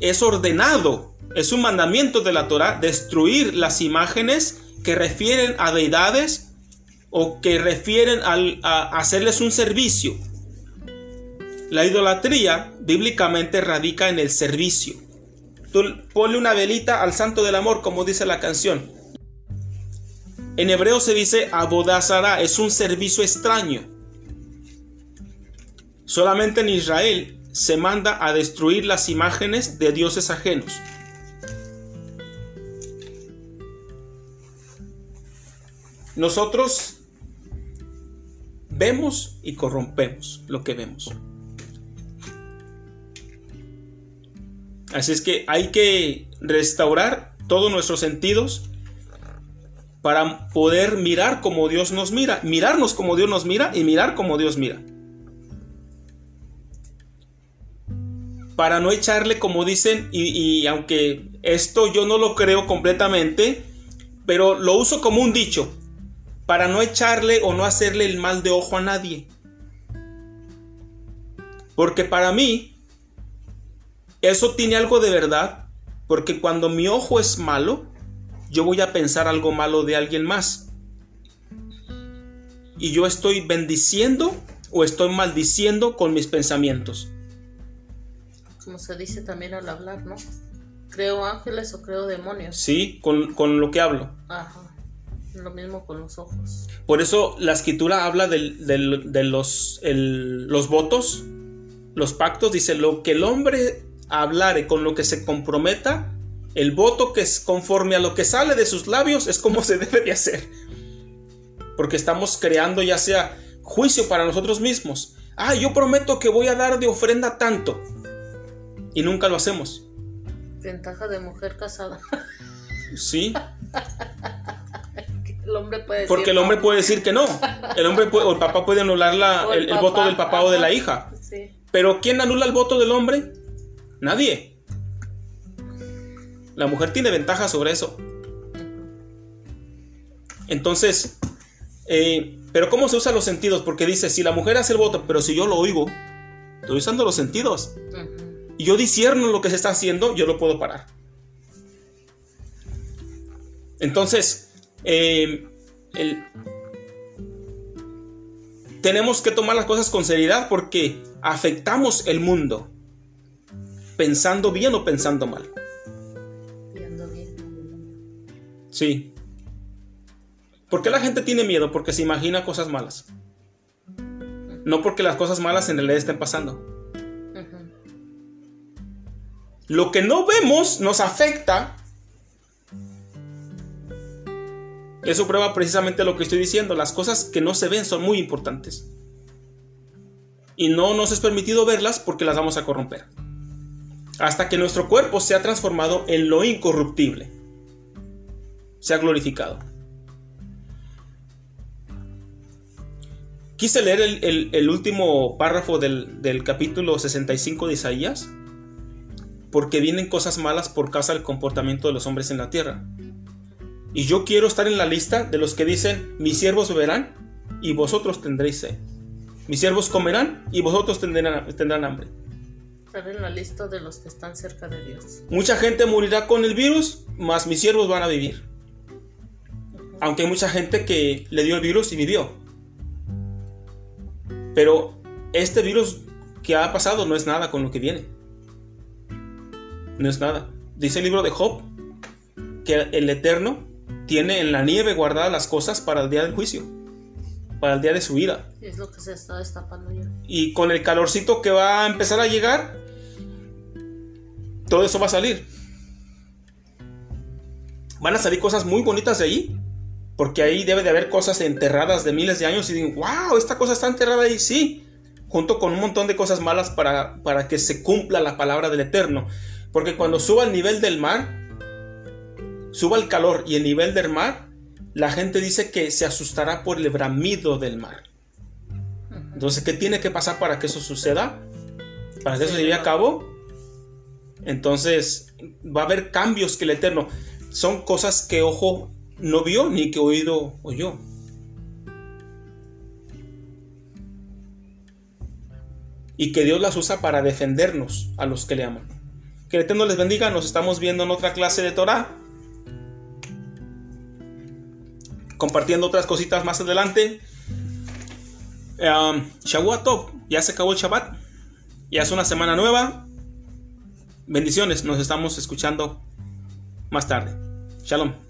es ordenado es un mandamiento de la Torah destruir las imágenes que refieren a deidades o que refieren a hacerles un servicio. La idolatría bíblicamente radica en el servicio. Tú ponle una velita al santo del amor, como dice la canción. En hebreo se dice abodazara, es un servicio extraño. Solamente en Israel se manda a destruir las imágenes de dioses ajenos. Nosotros vemos y corrompemos lo que vemos. Así es que hay que restaurar todos nuestros sentidos para poder mirar como Dios nos mira, mirarnos como Dios nos mira y mirar como Dios mira. Para no echarle, como dicen, y, aunque esto yo no lo creo completamente, pero lo uso como un dicho, para no echarle o no hacerle el mal de ojo a nadie. Porque para mí, eso tiene algo de verdad, porque cuando mi ojo es malo, yo voy a pensar algo malo de alguien más. Y yo estoy bendiciendo o estoy maldiciendo con mis pensamientos. Como se dice también al hablar, ¿no? Creo ángeles o creo demonios. Sí, con, lo que hablo. Ajá. Lo mismo con los ojos. Por eso la escritura habla de los, los votos, los pactos. Dice, lo que el hombre hablare, con lo que se comprometa, el voto que es conforme a lo que sale de sus labios es como se debe de hacer. Porque estamos creando ya sea juicio para nosotros mismos. Ah, yo prometo que voy a dar de ofrenda tanto. Y nunca lo hacemos. Ventaja de mujer casada. Sí. el hombre puede decir Porque el hombre puede decir que no. El hombre o el papá puede anular el, voto del papá o de la hija. Pero ¿quién anula el voto del hombre? Nadie. La mujer tiene ventaja sobre eso. Entonces, eh, pero ¿cómo se usan los sentidos? Porque dice, si la mujer hace el voto, pero si yo lo oigo, estoy usando los sentidos. Y yo disierno lo que se está haciendo, yo lo puedo parar. Entonces, eh, tenemos que tomar las cosas con seriedad porque afectamos el mundo pensando bien o pensando mal. Sí. ¿Por qué la gente tiene miedo? Porque se imagina cosas malas. No porque las cosas malas en realidad estén pasando. Lo que no vemos nos afecta. Eso prueba precisamente lo que estoy diciendo. Las cosas que no se ven son muy importantes. Y no nos es permitido verlas porque las vamos a corromper hasta que nuestro cuerpo sea transformado en lo incorruptible, sea glorificado. Quise leer el, último párrafo del, del, capítulo 65 de Isaías, porque vienen cosas malas por causa del comportamiento de los hombres en la tierra. Y yo quiero estar en la lista de los que dicen, mis siervos beberán y vosotros tendréis sed. Mis siervos comerán y vosotros tendrán, tendrán hambre en la lista de los que están cerca de Dios. Mucha gente morirá con el virus, más mis siervos van a vivir. Aunque hay mucha gente que le dio el virus y vivió. Pero este virus que ha pasado no es nada con lo que viene. No es nada. Dice el libro de Job que el Eterno tiene en la nieve guardadas las cosas para el día del juicio, para el día de su ira. Es lo que se está destapando ya. Y con el calorcito que va a empezar a llegar, todo eso va a salir. Van a salir cosas muy bonitas de ahí. Porque ahí debe de haber cosas enterradas de miles de años y digo, wow, esta cosa está enterrada ahí, sí. Junto con un montón de cosas malas para, para que se cumpla la palabra del Eterno. Porque cuando suba el nivel del mar, suba el calor y el nivel del mar, la gente dice que se asustará por el bramido del mar. Entonces, ¿qué tiene que pasar para que eso suceda? Para que eso se lleve a cabo entonces va a haber cambios que el Eterno son cosas que ojo no vio ni que oído oyó. Y que Dios las usa para defendernos a los que le aman. Que el Eterno les bendiga. Nos estamos viendo en otra clase de Torah. Compartiendo otras cositas más adelante. Um, Top. Ya se acabó el Shabbat. Ya es una semana nueva. Bendiciones. Nos estamos escuchando más tarde. Shalom.